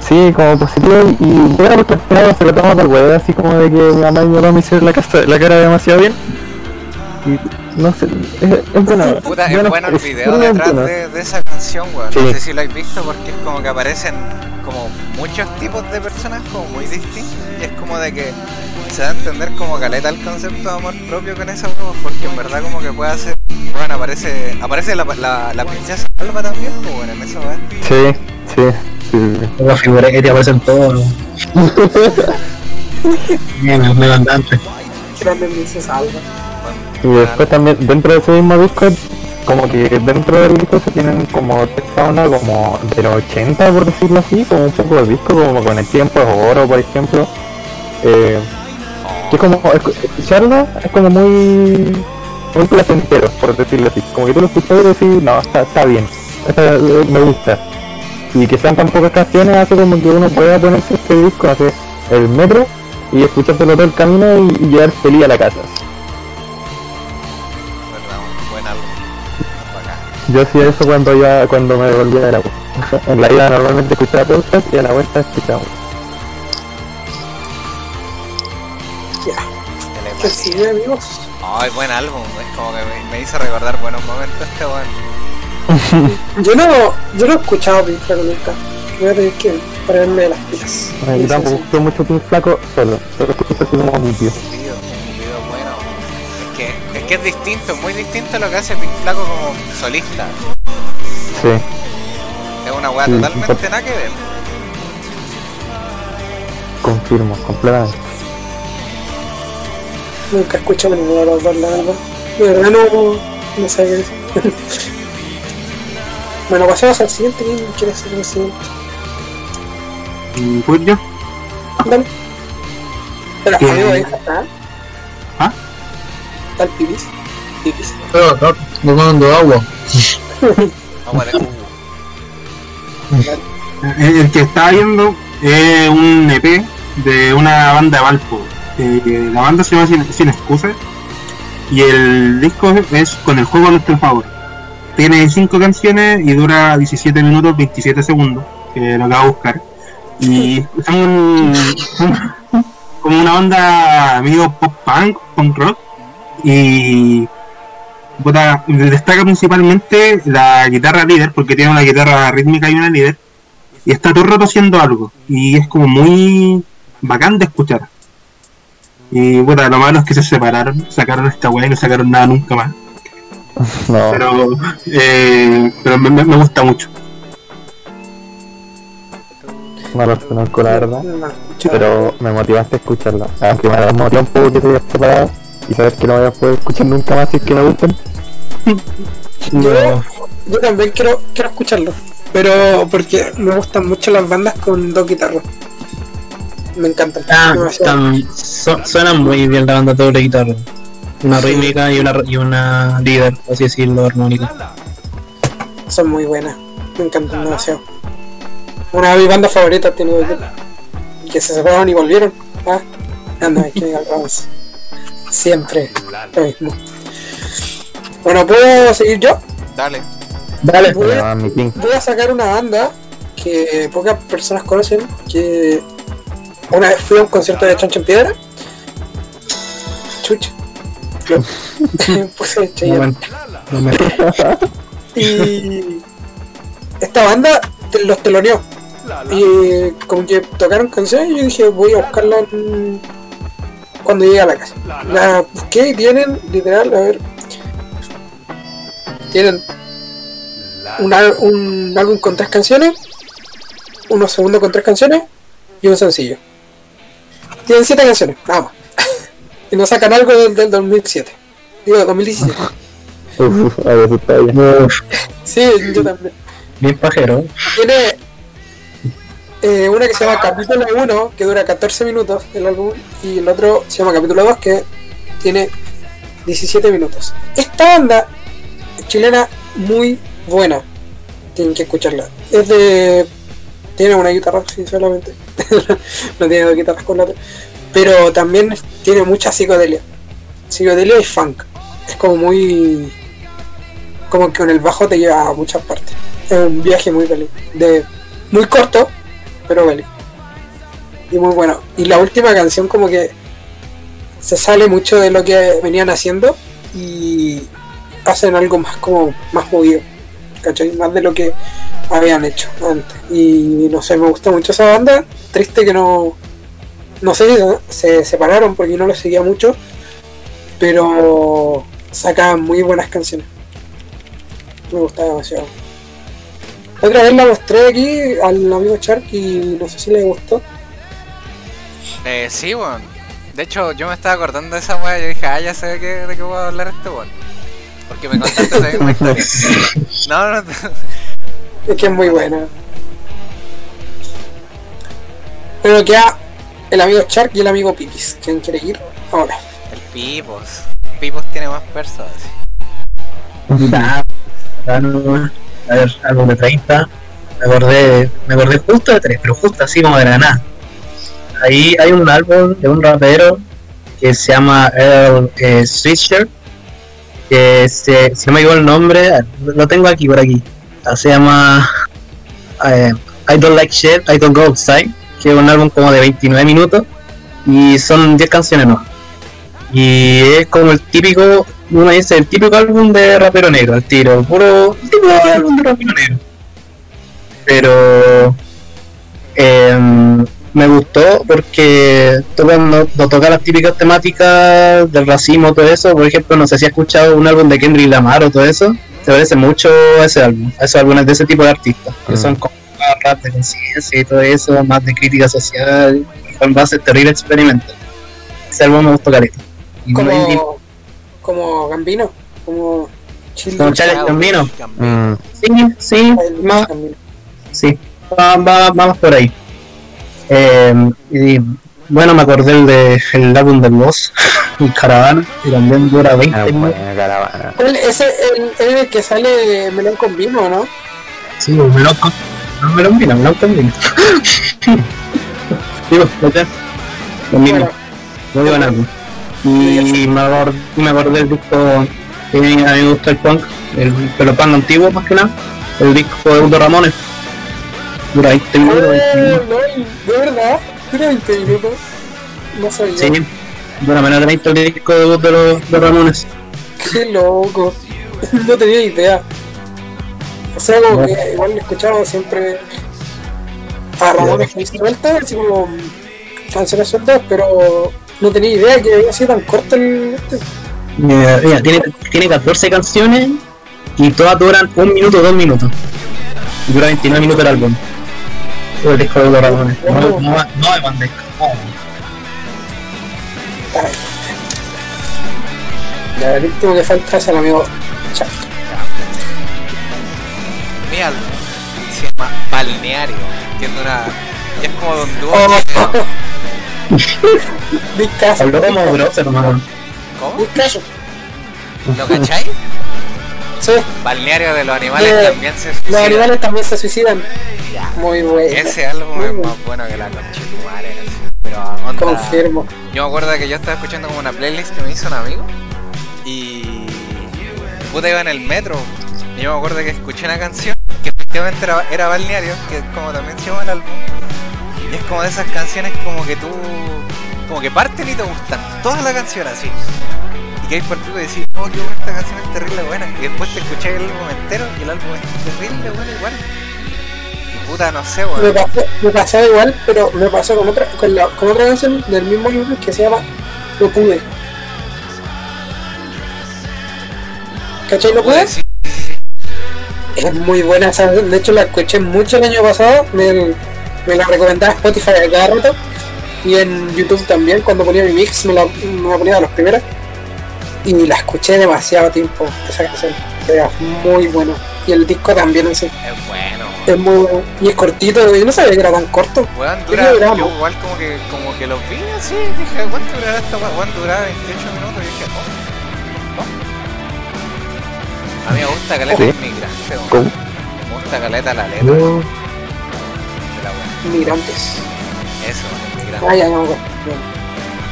Sí, como positivo y bueno, porque al final se lo toma por huevo, así como de que mi mamá y mi papá me hicieron la, casa, la cara demasiado bien. Y no sé, es, es bueno. Puta, es bueno, bueno el video detrás de, de esa canción, weón. Sí. No sé si lo habéis visto porque es como que aparecen como muchos tipos de personas como muy distintos. Y es como de que se da a entender como caleta el concepto de amor propio con esa huevo, porque en verdad como que puede hacer. Bueno, aparece aparece la, la, la princesa Alba también, pues bueno, en eso va. Sí, sí, sí. Las figuras que te aparecen todos. Me, me, antes. Grande princesa Alba. Y después también, dentro de ese mismo disco, como que dentro del disco se tienen como esta onda como de los 80, por decirlo así, como un poco de disco, como con el tiempo de oro, por ejemplo. Eh, que es como, escu- escucharlo es como muy, muy placentero, por decirlo así. Como que tú lo escuchas y decís, no, está, está bien, me gusta. Y que sean tan pocas canciones hace como que uno pueda ponerse este disco, hacer el metro y escuchárselo todo el camino y, y llegar feliz a la casa. Yo hacía eso cuando ya cuando me devolvía de la U. En la ida normalmente escuchaba podcast y a la vuelta escuchaba. Ya. Telepatía. Que sigue, amigos. Ay, buen álbum, es como que me, me hizo recordar buenos momentos este weón. Yo no, yo no he escuchado Pink Floyd nunca. Voy a tener que ponerme las pilas. Tampoco escucho mucho Pink Flaco solo, solo escucho así como. Cupido, Cupido es bueno. Es que, es que es distinto, muy distinto a lo que hace Pink Flaco como solista. Sí, Es una weá Sí, totalmente nada que ver. confirmo, completamente. Nunca he escuchado ninguno de los dos, la verdad. De verdad no, no sé qué es. bueno, pasemos al siguiente. ¿Quién quiere ser el siguiente? ¿Pues yo? Dale. Está. ¿Ah? Está el pibis. Pibis. Pero, no, no tomando agua. De cubo. El, el que estaba viendo es un EP de una banda de Valpo. Eh, la banda se llama Sin, Sin Excusas y el disco es con el juego a nuestro favor. Tiene 5 canciones y dura 17 minutos 27 segundos, que lo que va a buscar. Y son, son como una banda medio pop punk, punk rock. Y destaca principalmente la guitarra líder, porque tiene una guitarra rítmica y una líder y está todo el haciendo algo y es como muy bacán de escuchar Y puta, lo malo es que se separaron, sacaron esta weá y no sacaron nada nunca más. No, Pero, eh, pero me, me- me gusta mucho. no lo conozco la verdad. No. Pero me motivaste a escucharla. Aunque me da motiva un poco que te hayas separado y saber que no voy a poder escuchar nunca más si es que me gustan. Yo, yo también quiero, quiero escucharlo. Pero porque me gustan mucho las bandas con dos guitarras. Me encantan. Ah, están- su- suenan muy bien la banda doble guitarra. Una rítmica y una, y una líder, así decirlo, armónica. Son muy buenas. Me encantan demasiado. Una de mis bandas favoritas tiene. Y que se separaron y volvieron. Ah, anda, hay que diga Ramos. Siempre lo mismo. Bueno, ¿puedo seguir yo? Dale. Dale. Voy a, Ah, voy a sacar una banda que pocas personas conocen, que una vez fui a un concierto de Chancho en Piedra. Chucha. Puse. Y esta banda los teloneó. Y como que tocaron canciones y yo dije voy a buscarla en- cuando llegue a la casa. La busqué y tienen, literal, a ver. Tienen un, un álbum con tres canciones, uno segundo con tres canciones y un sencillo. Tienen siete canciones, nada más. y nos sacan algo del, del 2007. Digo, 2017. Uf, a ver si está bien. Sí, yo también. bien pajero. Tiene eh, una que se llama Capítulo 1, que dura 14 minutos el álbum, y el otro se llama Capítulo 2, que tiene 17 minutos. Esta banda chilena muy buena, tienen que escucharla. Es de. Tiene una guitarra, sí, solamente. no tiene guitarras con la otra. Pero también tiene mucha psicodelia. Psicodelia y funk. Es como muy. Como que con el bajo te lleva a muchas partes. Es un viaje muy feliz. De, muy corto, pero feliz. Y muy bueno. Y la última canción como que se sale mucho de lo que venían haciendo y hacen algo más como más movido. ¿Cachai? Más de lo que habían hecho antes. Y no sé, me gusta mucho esa banda. Triste que no. No sé se- se separaron porque no lo seguía mucho. Pero sacaban muy buenas canciones. Me gustaba demasiado. Otra vez la mostré aquí al amigo Shark y no sé si le gustó. Eh, sí, weón. De hecho, yo me estaba acordando de esa weá y yo dije, ah, ya sé de qué, de qué voy a hablar este weón. Porque me contaste esa misma historia. No, no, no. Es que es muy buena. Pero queda el amigo Shark y el amigo Pipis. ¿Quién quiere ir? Ahora. El Pipos. Pipos tiene más personas. Ah, ah, A ver, álbum de 30. Me acordé, me acordé justo de tres, pero justo así como de la nada. Ahí hay un álbum de un rapero que se llama Earl eh, Switcher. Que se, si no me equivoco el nombre, lo tengo aquí por aquí. Ah, Se llama eh, I Don't Like Shit, I Don't Go Outside. Que es un álbum como de 29 minutos. Y son 10 canciones, ¿no? Y es como el típico, uno dice, el típico álbum de rapero negro, el tiro, puro el típico álbum de rapero negro. Pero em, me gustó porque toca, no, no toca las típicas temáticas del racismo, todo eso. Por ejemplo, no sé si has escuchado un álbum de Kendrick Lamar o todo eso. Se parece mucho a ese álbum, a esos álbumes de ese tipo de artistas, que Mm. son como más rap de conciencia y todo eso, más de crítica social, con base terrible experimento. Ese álbum me gustó careta. Como, como Gambino. Como Chile. Como Charles Gambino. Mm, Sí, sí, más, sí, va, va- vamos por ahí. Eh, y bueno, me acordé el de el álbum del boss, el caravana, que también dura 20 ah, minutos. caravana. ¿Cuál- Ese el, el, el que sale melón con vino, ¿no? Sí, melón con. No, melón vino, melón con vino. Digo, mismo, Bueno, muy buen álbum. Y me acordé, me acordé del disco que a mí me gusta el punk, el, pero punk antiguo más que nada, el disco de Udo Ramones. Dura 20 minutos, 20 minutos. No, de verdad, dura 20 minutos. No sabía. Sí, dura menos de 20 el disco de, de los de Ramones. Qué loco. No tenía idea. O sea, como que igual escuchaba siempre a Ramones muy sueltas, así como canciones sueltas, pero no tenía idea que había sido tan corto el. Este. Mira, mira, tiene, tiene 14 canciones y todas duran un minuto o dos minutos. Dura 29 minutos el álbum. El disco de. No, no, no, no de. Ya, último que falta es el amigo Chao. Mi álbum se llama Balneario. Tiene una. y es como Don Dúo Oh. Habló como grosso, hermano. ¿Cómo? ¿Lo cacháis? Sí, Balneario de los animales Eh, también se los suicidan. animales también se suicidan. Muy bueno. Ese álbum Muy es bueno. más bueno que la conchetumare. Pero onda. Confirmo. Yo me acuerdo que yo estaba escuchando como una playlist que me hizo un amigo. Y. Puta iba en el metro. Y yo me acuerdo que escuché una canción que efectivamente era, era Balneario, que es como también se llama el álbum. Y es como de esas canciones como que tú. como que parten y te gustan. Toda la canción así. Hay por pico y decís, oh, qué buena esta canción es terrible buena. Y después te escuché el álbum entero y el álbum es terrible bueno igual. Y puta, no sé, Me weón. pasó, me pasó igual, pero me pasó con otra, con, la, con otra canción del mismo libro que se llama No pude. ¿Cachai? ¿No pude? Sí, Es muy buena esa. De hecho, la escuché mucho el año pasado. Me, me la recomendaba Spotify a cada rato. Y en YouTube también, cuando ponía mi mix, me la, me la ponía de las primeras. Y la escuché demasiado tiempo, esa canción. Era muy bueno. Y el disco también en sí. Es bueno. Es muy Y es cortito, yo no sabía que era tan corto. ¿Qué dura, yo igual como que, como que los vi así, dije, ¿cuánto durará esta? Weón, duraba 28 minutos y dije, oh, oh. A mí me gusta caleta Sí. inmigrante. ¿Cómo? Me gusta caleta la letra Yo- de la weá. Migrantes. Eso, inmigrante. Ah, ya no acuerdo.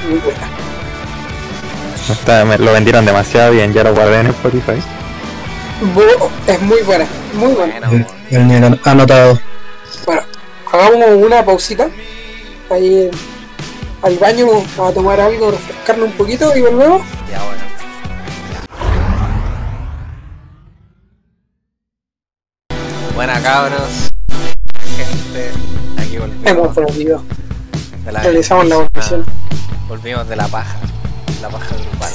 Muy buena. Está- me- lo vendieron demasiado bien, ya lo guardé en Spotify. Es muy buena, muy buena. Bueno. El niño anotado. Bueno, hagamos una pausita. Ahí al baño a tomar algo, refrescarnos un poquito y volvemos. Ya bueno. Buena cabros, gente, aquí Hemos volvido. la Realizamos la votación. Volvimos de la paja, la paja grupal.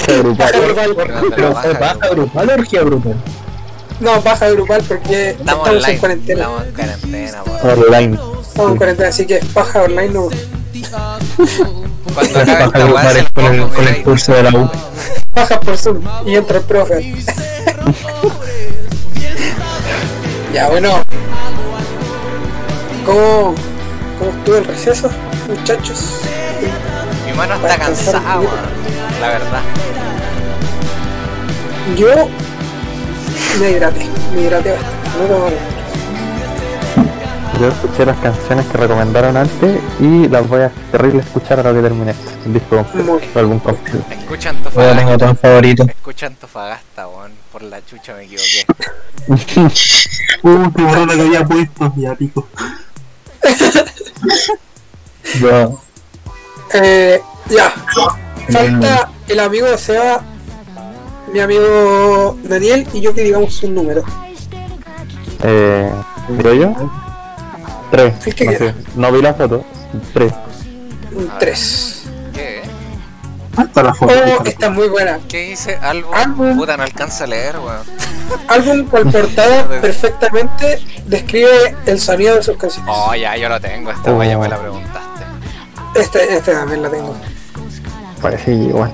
Ese grupal. Pero paja ¿es baja grupal. grupal o orgía grupal? No, baja grupal porque Estamos estamos, en cuarentena. estamos en cuarentena. Online. Estamos en cuarentena, así que baja online no. Cuando Baja grupal es con el, con el curso de la U. Baja por Zoom y entra el profe. ya, bueno. ¿Cómo, ¿Cómo estuvo el receso, muchachos? Mi mano está cansada, weón. La verdad. Yo me hidraté, me hidraté bastante. No. Yo escuché las canciones que recomendaron antes y las voy a terrible escuchar a lo que termine el disco completo, algún completo. Escucha Antofagasta. tan favorito. Escucha Antofagasta, weón. Por la chucha me equivoqué. Uh, qué lo que había puesto. Ya, pico. Yo, Eh, ya. Falta el amigo de Seba, mi amigo Daniel y yo que digamos un número. Eh, ¿Digo yo? Tres. Sí, que No, sé, no vi la foto. Tres. 3. ¿Qué? Falta la foto. Oh, está muy buena. ¿Qué dice? Álbum. Álbum. Puta, no alcanza a leer, weón. Álbum con portada perfectamente describe el sonido de sus canciones. Oh, ya, yo lo tengo. Esta weá ya me la preguntaste. Este, este también la tengo. Parece igual.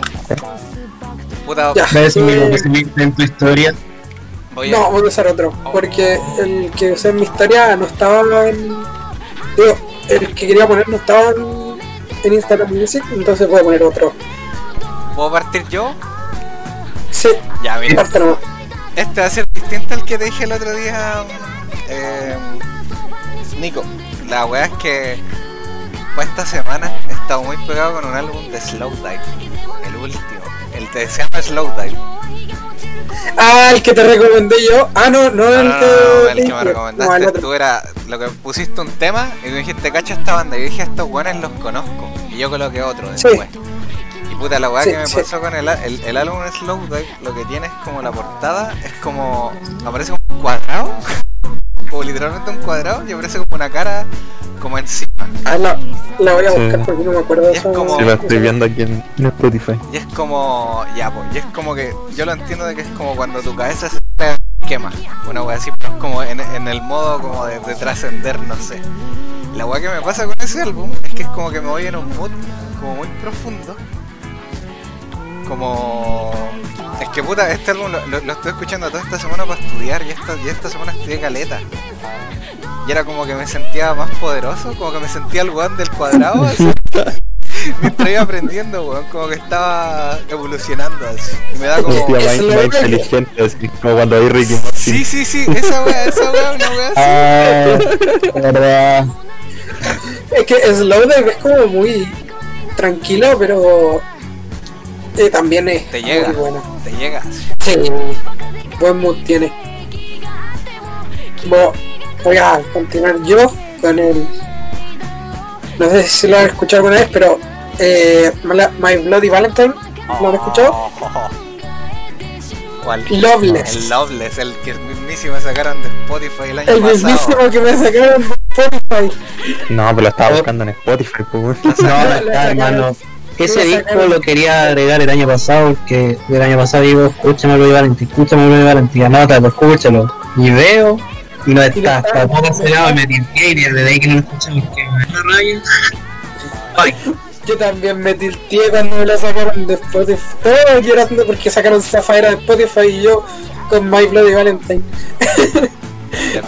Puta, Ya. ¿ves mi Eh, que en tu historia? voy a. No, voy a usar otro. Porque el que usé en mi historia no estaba en. Digo, el que quería poner no estaba en, en Instagram Music, entonces voy a poner otro. ¿Puedo partir yo? Sí, Ya, mira. Este va a ser distinto al que te dije el otro día. eh, Nico, la weá es que pues esta semana he estado muy pegado con un álbum de Slowdive, el último, el que se llama Slowdive. Ah, el que te recomendé yo. Ah, no, no, No, el no, que. no, el que me recomendaste tú era lo que pusiste un tema y me dijiste, cacha esta banda. Y dije, estos weones los conozco. Y yo coloqué otro Sí. después. Y puta, la weá Sí, que me sí. pasó con el, el, el álbum Slowdive, lo que tiene es como la portada, es como. aparece un cuadrado. como literalmente un cuadrado y aparece como una cara como encima. Ah, la, la voy a Sí. buscar porque no me acuerdo de es eso. como- Sí, la estoy viendo aquí en, en Spotify. Y es como, ya, pues, y es como que, yo lo entiendo de que es como cuando tu cabeza se quema, una wea así, pero es como en, en el modo como de, de trascender, no sé. La wea que me pasa con ese álbum es que es como que me voy en un mood como muy profundo. Como... Es que puta, este álbum lo, lo- lo estoy escuchando toda esta semana para estudiar y esta, y esta semana estudié caleta. Y era como que me sentía más poderoso, como que me sentía el weón del cuadrado, así. Mientras iba aprendiendo, weón, como que estaba evolucionando así. Y me da como... Más, más que- inteligente, así como cuando hay Ricky Martin. Sí, sí, sí, esa wea, esa wea, una wea así. Ah, verdad. Es que Slowdive es como muy tranquilo, pero eh, también es Te llega. muy bueno. Te llegas. Sí, buen mood tiene. Bueno, voy a continuar yo con el. No sé si lo han escuchado alguna vez, pero eh, My Bloody Valentine, ¿lo han escuchado? Oh. ¿Cuál? Loveless. El Loveless, el que mismísimo sacaron de Spotify el año El pasado. mismísimo que me sacaron de Spotify. No, pero lo estaba buscando en Spotify, pues. No, no está, sacaron. hermano. Ese disco lo quería agregar el año pasado, porque el año pasado digo, escúchame Bloody Valentine, escúchame Bloody Valentine, anótalo, escúchalo. Y veo, y no está, está. todo cancelado y me tilteé y desde ahí que no lo escuchamos, que me da rabia. Ay, Yo también me tilteé cuando me lo sacaron de Spotify. Todo llorando porque sacaron Zafira de Spotify y yo con My Bloody Valentine. De-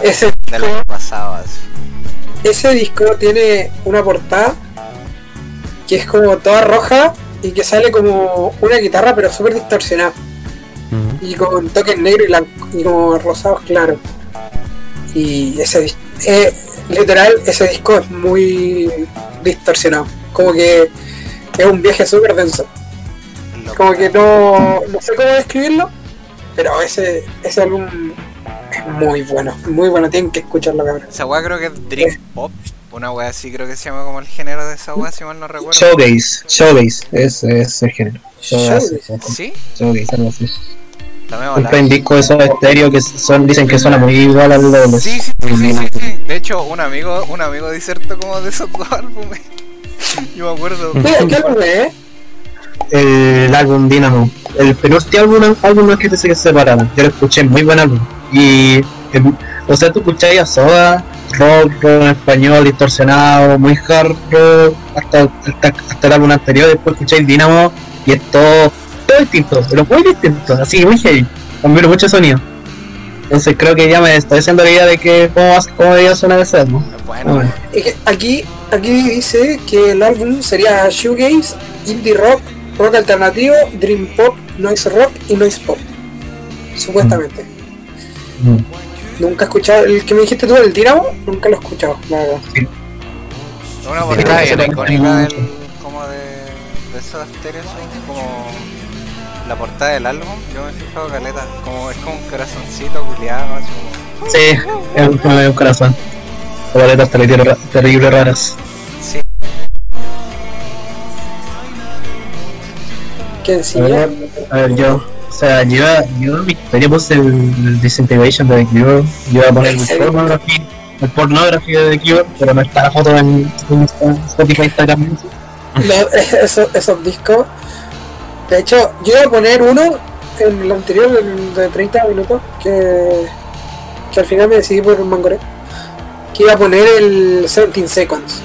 Ese del año pasado. así. ese disco tiene una portada que es como toda roja y que sale como una guitarra pero súper distorsionada. Y con toques negros y, blanco, y como rosados claros y ese eh, literal ese disco es muy distorsionado. Como que es un viaje súper denso. Como que no, no sé cómo describirlo pero ese, ese álbum es muy bueno muy bueno. Tienen que escucharlo cabrón. Esa wea creo que es Dream Pop. Una wea así creo que se llama como el género de esa wea, si mal no recuerdo. Showgaze, Showgaze, es, es el género. Showgaze, ¿Sí? Showgaze, algo así. También Compré un disco de esos estéreo que son, dicen que suena muy igual al de los. Sí, sí, sí, sí. De hecho, un amigo, un amigo disertó como de esos dos álbumes. Yo me acuerdo. Mira, ¿qué álbum es? El álbum Dynamo. El penúltimo álbum, álbum no es que se separaron. Yo lo escuché, muy buen álbum. Y, o sea, tú escucháis a Soda, rock, rock en español, distorsionado, muy hard rock, hasta, hasta, hasta el álbum anterior. Después escucháis Dynamo y es todo, todo distinto, pero muy distinto, así, muy heavy. También mucho sonido. Entonces creo que ya me estoy haciendo la idea de que cómo, va- cómo debería sonar ese álbum. Bueno, Bueno. Es que aquí, aquí dice que el álbum sería shoegaze, indie rock, rock alternativo, dream pop, noise rock y noise pop. Supuestamente. Mm. Nunca he escuchado el que me dijiste tú, el Dynamo, nunca lo he escuchado, la verdad. una portada Sí, sí, icónica sí. del, como de, de esos estéreos, como la portada del álbum. Yo me he fijado caleta, como es como un corazoncito culiado, así como. Sí, es un, es un corazón. Boletas terribles, terribles raras. Sí, ¿Quién A sigue? ver, a ver, yo. O sea, yo, yo en mi historia puse el, el Disintegration de The Cure. Yo iba a poner el Ese pornography, el pornography de The Cure, pero no está la foto en, en Spotify, Instagram. Lo- esos, esos discos. De hecho, yo iba a poner uno en el anterior el de 30 minutos, que, que al final me decidí por un mangoré. Que iba a poner el 17 Seconds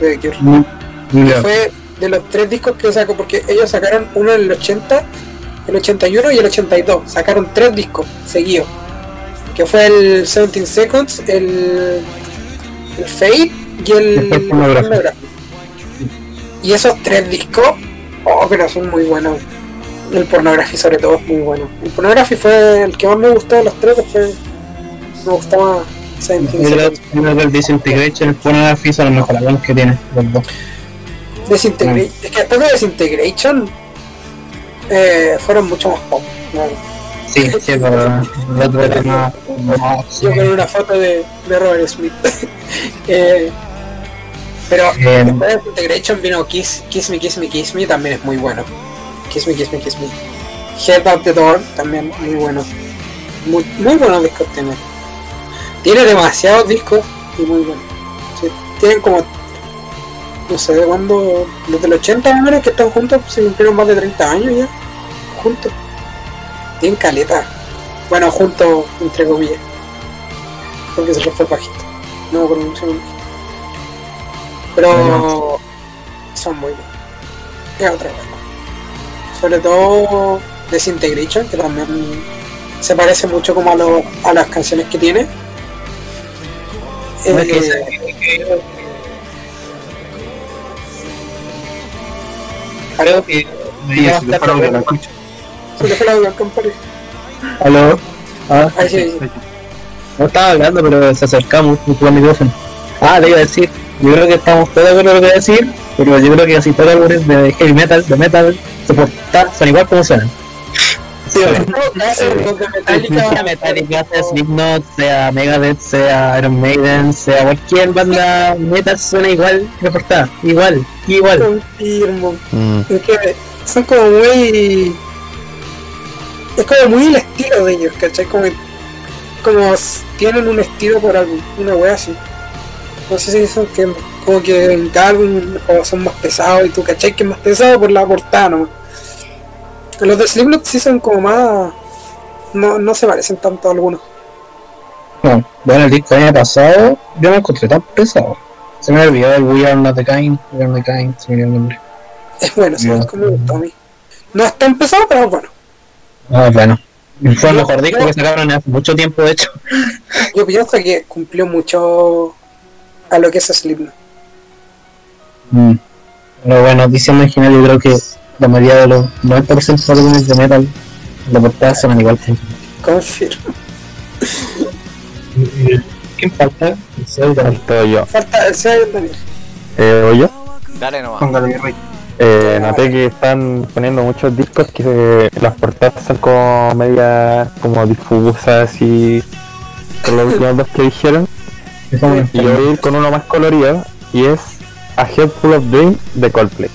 de The Cure. que Ya. fue de los tres discos que sacó, porque ellos sacaron uno en el 80, el 81 y el 82. Sacaron tres discos seguidos. Que fue el 17 Seconds, el, el Fade y el El. Y esos tres discos, oh, pero son muy buenos. El Pornography sobre todo es muy bueno. El Pornography fue el que más me gustó de los tres, después me gustaba 17 Yo creo Seconds. yo creo que el Disintegration, el pornography son los mejores que tiene, los dos. Desintegra- Es que después de Disintegration eh, fueron mucho más pop. ¿no? Sí, sí, más- Yo con una foto de, de Robert Smith. Eh, pero Eh, después de Disintegration vino Kiss, Kiss Me, Kiss Me, Kiss Me, también es muy bueno. Kiss Me, Kiss Me, Kiss Me. Head Out the Door, también muy bueno. Muy, muy buenos discos tiene. Tiene demasiados discos y muy buenos. Sí, tienen como. No sé de cuándo. Desde el 80 más o menos que están juntos, se cumplieron más de 30 años ya. Juntos. Tienen caleta. Bueno, juntos, entre comillas. Porque se les fue bajito. No me acuerdo cómo se llama. Pero. Son muy buenos. Es otra cosa. Sobre todo Desintegration, que también se parece mucho como a, lo- a las canciones que tiene. No, Eh, Creo que Sí, si te de la escucha. se le fue la duda, compadre. ¿Aló? Ah, Ahí sí, sí. no estaba hablando, pero se acercaba mucho al micrófono. Ah, le iba a decir, yo creo que estamos todos de acuerdo en lo que voy a decir, pero yo creo que los álbumes de heavy metal, de metal, soportar, son igual como suenan. Metallica, sea Metallica, sea Slipknot, sea Megadeth, sea Iron Maiden, sea cualquier banda metal suena igual de portada, igual, igual. confirmo. Mm. Es que son como muy. Es como muy el estilo de ellos, ¿cachai? Como, como tienen un estilo por álbum, una wea así. No sé si son que como que en cada álbum o son más pesados y tú, ¿cachai? Que es más pesado por la portada nomás. Los de Slipknot sí son como más. No, no se parecen tanto a algunos. No, bueno, el disco del año pasado yo lo encontré tan pesado. Se me olvidó el We Are Not The Kind, We Are Not The Kind, se me olvidó el nombre. Es bueno, como me gustó a mí. No es tan pesado, pero es bueno. Ah, bueno. Fue el mejor disco que sacaron hace mucho tiempo, de hecho. Yo pienso que cumplió mucho a lo que es Slipknot. Mm. Pero bueno, diciendo en general, yo creo que la mayoría de los 90% de los álbumes de metal, la portada suenan igual. Confirmo. ¿Quién falta? El Zelda. Falto yo. Falta el. Eh, ¿voy yo? Dale nomás. Póngale mi rey. Eh, noté que están poniendo muchos discos que eh, las portadas son como media como difusas y con los últimos dos que dijeron y yo voy a ir con uno más colorido y es A Head Full of Dreams de Coldplay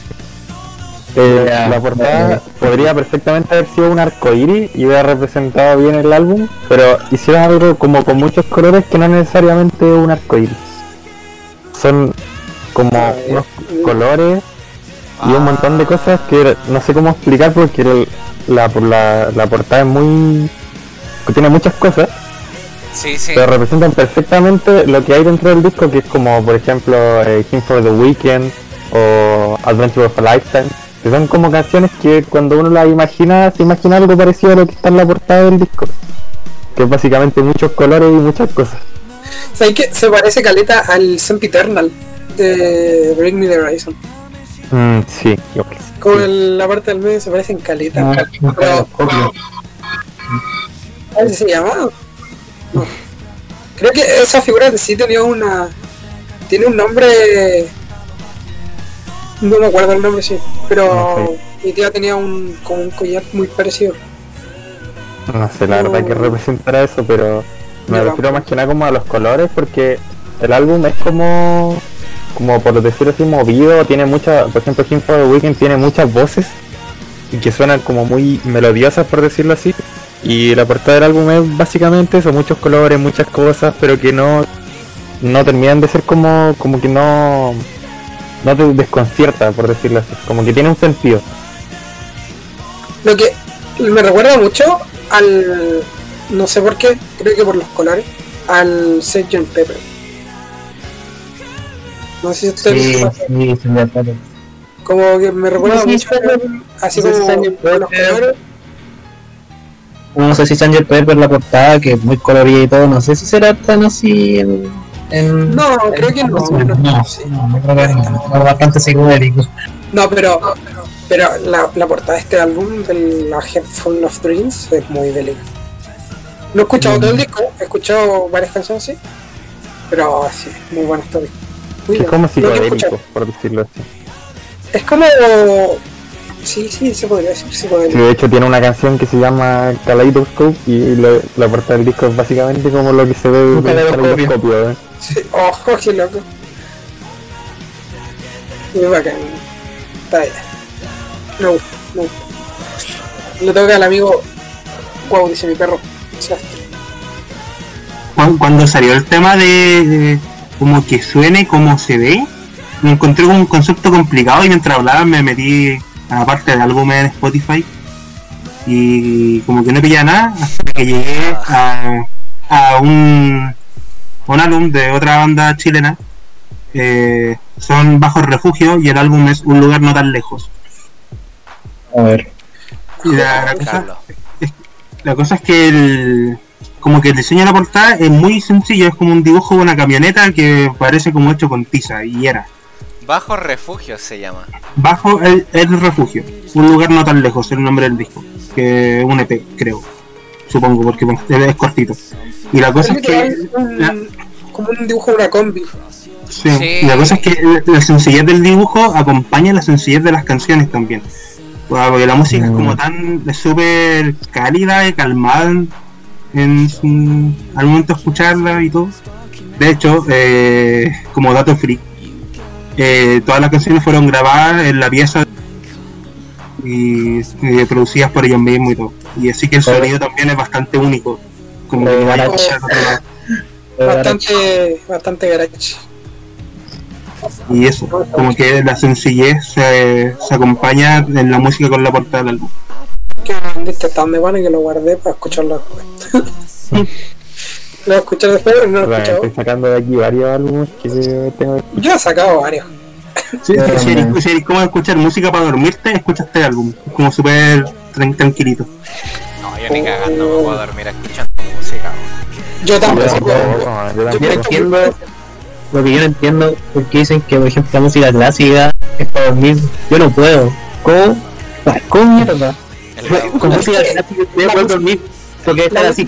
Eh, la portada podría perfectamente haber sido un arco iris y hubiera representado bien el álbum pero hicieron algo como con muchos colores que no necesariamente un arco iris. Son como unos colores y un montón de cosas que no sé cómo explicar porque el- la, la, la portada es muy tiene muchas cosas Sí, sí. pero representan perfectamente lo que hay dentro del disco que es como por ejemplo eh, King for the Weekend o Adventure of a Lifetime son como canciones que cuando uno las imagina se imagina algo parecido a lo que está en la portada del disco que es básicamente muchos colores y muchas cosas ¿Sabes que Se parece caleta al Sempiternal de Bring Me the Horizon. Mm, sí yo creo. Como en la parte del medio se parecen caleta. Ah, Pero. ¿Cómo se llama? No. Creo que esa figura de sí tenía una. Tiene un nombre. No me acuerdo el nombre, sí. Pero mi tía tenía un, como un collar muy parecido. No sé la verdad que representará eso, pero me refiero más que nada como a los colores porque el álbum es como, como por decirlo así, movido, tiene muchas, por ejemplo, King for the Weekend tiene muchas voces y que suenan como muy melodiosas por decirlo así. Y la portada del álbum es básicamente eso, muchos colores, muchas cosas, pero que no, no terminan de ser como, como que no, no te desconcierta, por decirlo así, como que tiene un sentido. Lo que me recuerda mucho al. No sé por qué, creo que por los colores. Al Sgt. Pepper. No sé si ustedes. Sí, sí, sí, me acuerdo. Como que me recuerda Sí, mucho. Así sí, como sí, sí, con los Pepper. colores. No sé si Sanger Pepper la portada, que es muy colorida y todo, no sé si será tan así en... en No, creo que no. No, sí. no, no creo que no, bastante psicodélico. No, pero, pero la, la portada de este álbum, de la Head Full of Dreams, es muy bélica. No he escuchado todo el disco, he escuchado varias canciones, sí. Pero sí, muy bueno disco. Muy Es como psicodélico, por decirlo así. Es como. Sí, sí, se podría decir Sí, psicodélico. de hecho tiene una canción que se llama Kaleidoscope y lo- la portada del disco es básicamente como lo que se ve en caleidoscopio, ¿eh? Sí. Ojo, qué loco. Muy bacán. Está bien. Me gusta, me gusta. Le toca al amigo. Wow, dice mi perro. Cuando salió el tema de, de como que suene como se ve, me encontré con un concepto complicado y mientras hablaba me metí a la parte de álbumes en Spotify y como que no pillaba nada hasta que llegué a, a un, un álbum de otra banda chilena. eh, son Bajo Refugio y el álbum es Un lugar no tan lejos. A ver. Y la, la cosa, Carlos. la cosa es que el, como que el diseño de la portada es muy sencillo, es como un dibujo de una camioneta que parece como hecho con tiza y era. Bajo refugio se llama. Bajo el, el refugio, un lugar no tan lejos, es el nombre del disco, que es un EP, creo, supongo, porque es cortito. Y la cosa es que Un- como un dibujo de una combi. Sí, Sí. y la cosa es que la, sencillez del dibujo acompaña la sencillez de las canciones también. Bueno, Porque la música es como tan es súper cálida y calmada en, en su- al momento de escucharla y todo. De hecho, eh, como dato free, eh, todas las canciones fueron grabadas en la pieza y, y producidas por ellos mismos y todo. Y así que el Pero- sonido también es bastante único. Como que no hay escuchar otro lado. Bastante, bastante garage. Y eso, como que la sencillez se, se acompaña en la música con la portada del álbum. Que hasta dónde van y que lo guardé para escucharlo después. lo voy a escuchar después, pero no lo he escuchado. estoy sacando de aquí varios álbumes que tengo Yo he sacado varios. Sí, Pero si eres, no. si eres como escuchar música para dormirte, escucha este álbum. Es como súper tran- tranquilito. No, yo ni cagando me puedo dormir escuchando música. Yo tampoco. yo no también. entiendo, lo que yo no entiendo, porque dicen que, por ejemplo, la música clásica es para dormir. Yo no puedo. ¿Cómo? ¿Cómo mierda? Con música clásica yo puedo dormir. Porque la estar así.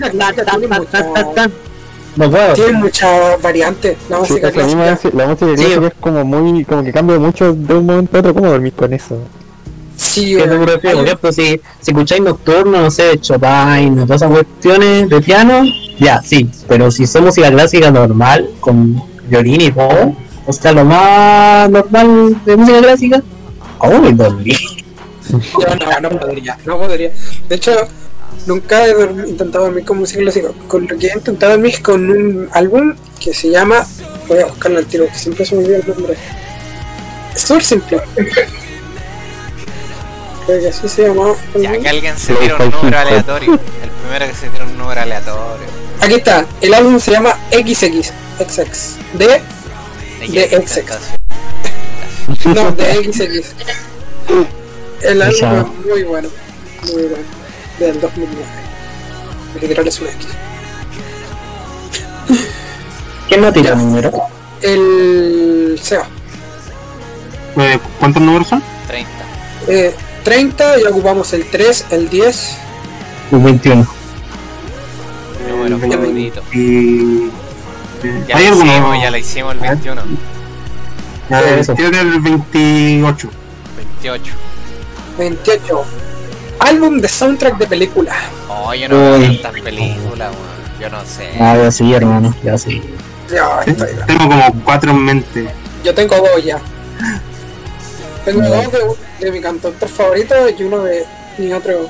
No puedo. Tiene muchas variantes la Sí, música me clásica. la música Sí. clásica es como muy, como que cambia mucho de un momento a otro, ¿cómo dormir con eso? Sí, ¿Qué te weón. refiero? Por ejemplo, si, si escucháis nocturno, no sé, Chopin, todas esas cuestiones de piano, ya, sí. Pero si son música clásica normal, con violín y todo, o sea, lo más normal de música clásica, ¿cómo me dormí? Yo no, no podría, no podría. De hecho, nunca he intentado dormir con música clásica. Con lo que he intentado dormir es con un álbum que se llama. Voy a buscarlo al tiro, que siempre se me olvida el nombre. Es súper simple. Creo que así se llama. Ya que alguien se tira un número aleatorio. El primero que se tira un número aleatorio. Aquí está, el álbum se llama XX. XX. De. De XX. No, de XX. El álbum es muy bueno. Muy bueno. Del 2009. Hay que tirarles una X. ¿Quién no tira número? El Seba. Eh, ¿Cuántos números son? 30. Eh, 30, ya ocupamos el 3, el 10. Un 21. Número Eh, favorito. Y. Ya ¿Hay lo alguno? hicimos, ya lo hicimos el 21. Eh, Eso. creo que el 28. 28. 28. Álbum de soundtrack de película. Oh, yo no veo tantas películas, weón. Yo no sé. Ah, ya sí, hermano, ya sí. Estoy. Tengo como cuatro en mente. Yo tengo dos ya. Tengo dos de, de mi cantautor favorito y uno de mi otro.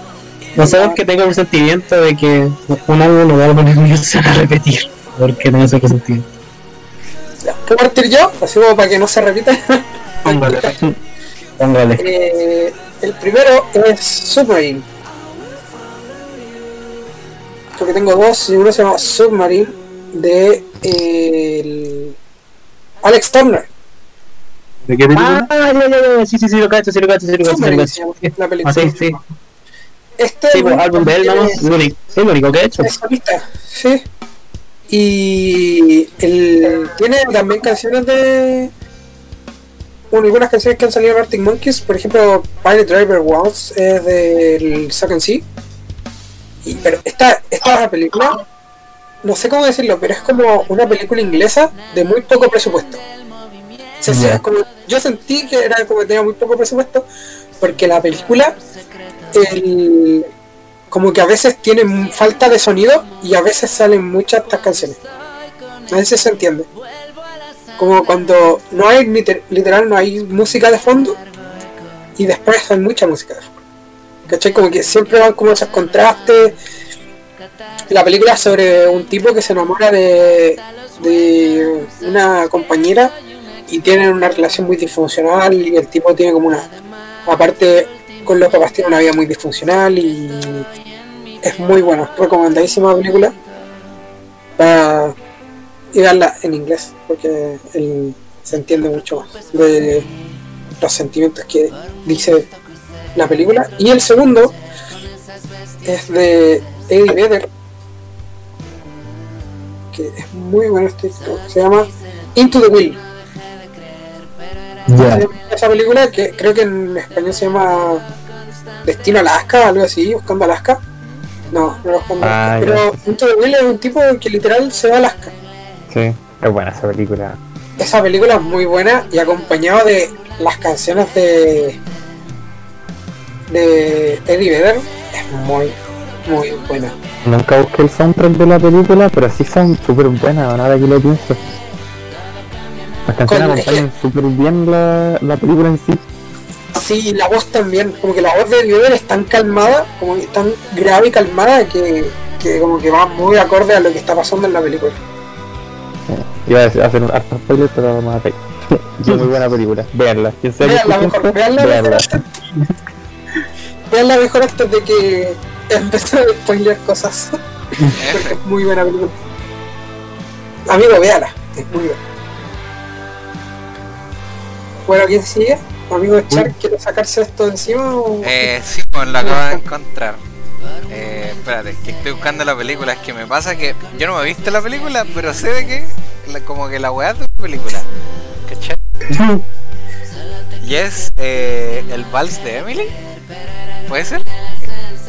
No sé por qué tengo el sentimiento de que un álbum lo voy a poner y se va a repetir. Porque no sé qué sentido. Ya, ¿Puedo partir yo? Así como para que no se repita. Póngale. Póngale. Eh, el primero es Submarine. Porque tengo dos y uno se llama Submarine de eh, el Alex Turner. ¿De qué película? Ah, ya, ya, ya, sí, sí, sí, lo cacho, sí, lo cacho, sí, lo cacho, sí, lo Submarine cacho. llama la Ah, película. sí, sí. Este Sí, pues, álbum de él nomás, lo único, es lo único que he hecho. es solista, sí. Y el, tiene también canciones de. Bueno, algunas canciones que han salido en Arctic Monkeys, por ejemplo, Pilot Driver Waltz es del Second Sea. Y, pero esta, esta película, no sé cómo decirlo, pero es como una película inglesa de muy poco presupuesto. O sea, Ya. como- yo sentí que era como que tenía muy poco presupuesto, porque la película, el, como que a veces tiene falta de sonido y a veces salen muchas estas canciones. A veces se entiende. Como cuando no hay liter- literal, no hay música de fondo y después hay mucha música de fondo. ¿Cachai? Como que siempre van como esos contrastes la película sobre un tipo que se enamora de, de una compañera y tienen una relación muy disfuncional y el tipo tiene como una aparte con los papás tiene una vida muy disfuncional y es muy buena recomendadísima película y verla en inglés porque él se entiende mucho más de los sentimientos que dice la película y el segundo es de Eddie Vedder que es muy bueno este disco. se llama Into the Will esa película que creo que en español se llama Destino Alaska, algo así, Buscando Alaska. No, no Buscando Ah, Alaska. Pero Into the Will es un tipo que literal se va a Alaska. Sí, es buena esa película. Esa película es muy buena y acompañado de las canciones de de Eddie Vedder es muy muy buena. Nunca busqué el soundtrack de la película, pero sí son súper buenas, ahora que lo pienso. Las canciones Con- acompañan súper bien la, la película en sí. Sí, y la voz también, como que la voz de Eddie Vedder es tan calmada, como que tan grave y calmada que, que como que va muy acorde a lo que está pasando en la película. Iba a hacer un harto spoiler, pero me maté. Es muy buena película. Veanla. Veanla mejor, veanla veanla mejor antes de que empecé a spoiler cosas. Porque es muy buena película. Amigo, véala, es muy buena. Bueno, ¿quién sigue? Amigo Char, ¿quiere sacarse esto de encima o...? Eh, sí, pues lo acabo de encontrar. Eh, espérate, que estoy buscando la película. Es que me pasa que yo no me he visto la película, pero sé de que, la- como que la weá es de la película. ¿Cachai? Y es eh, el vals de Emily. ¿Puede ser?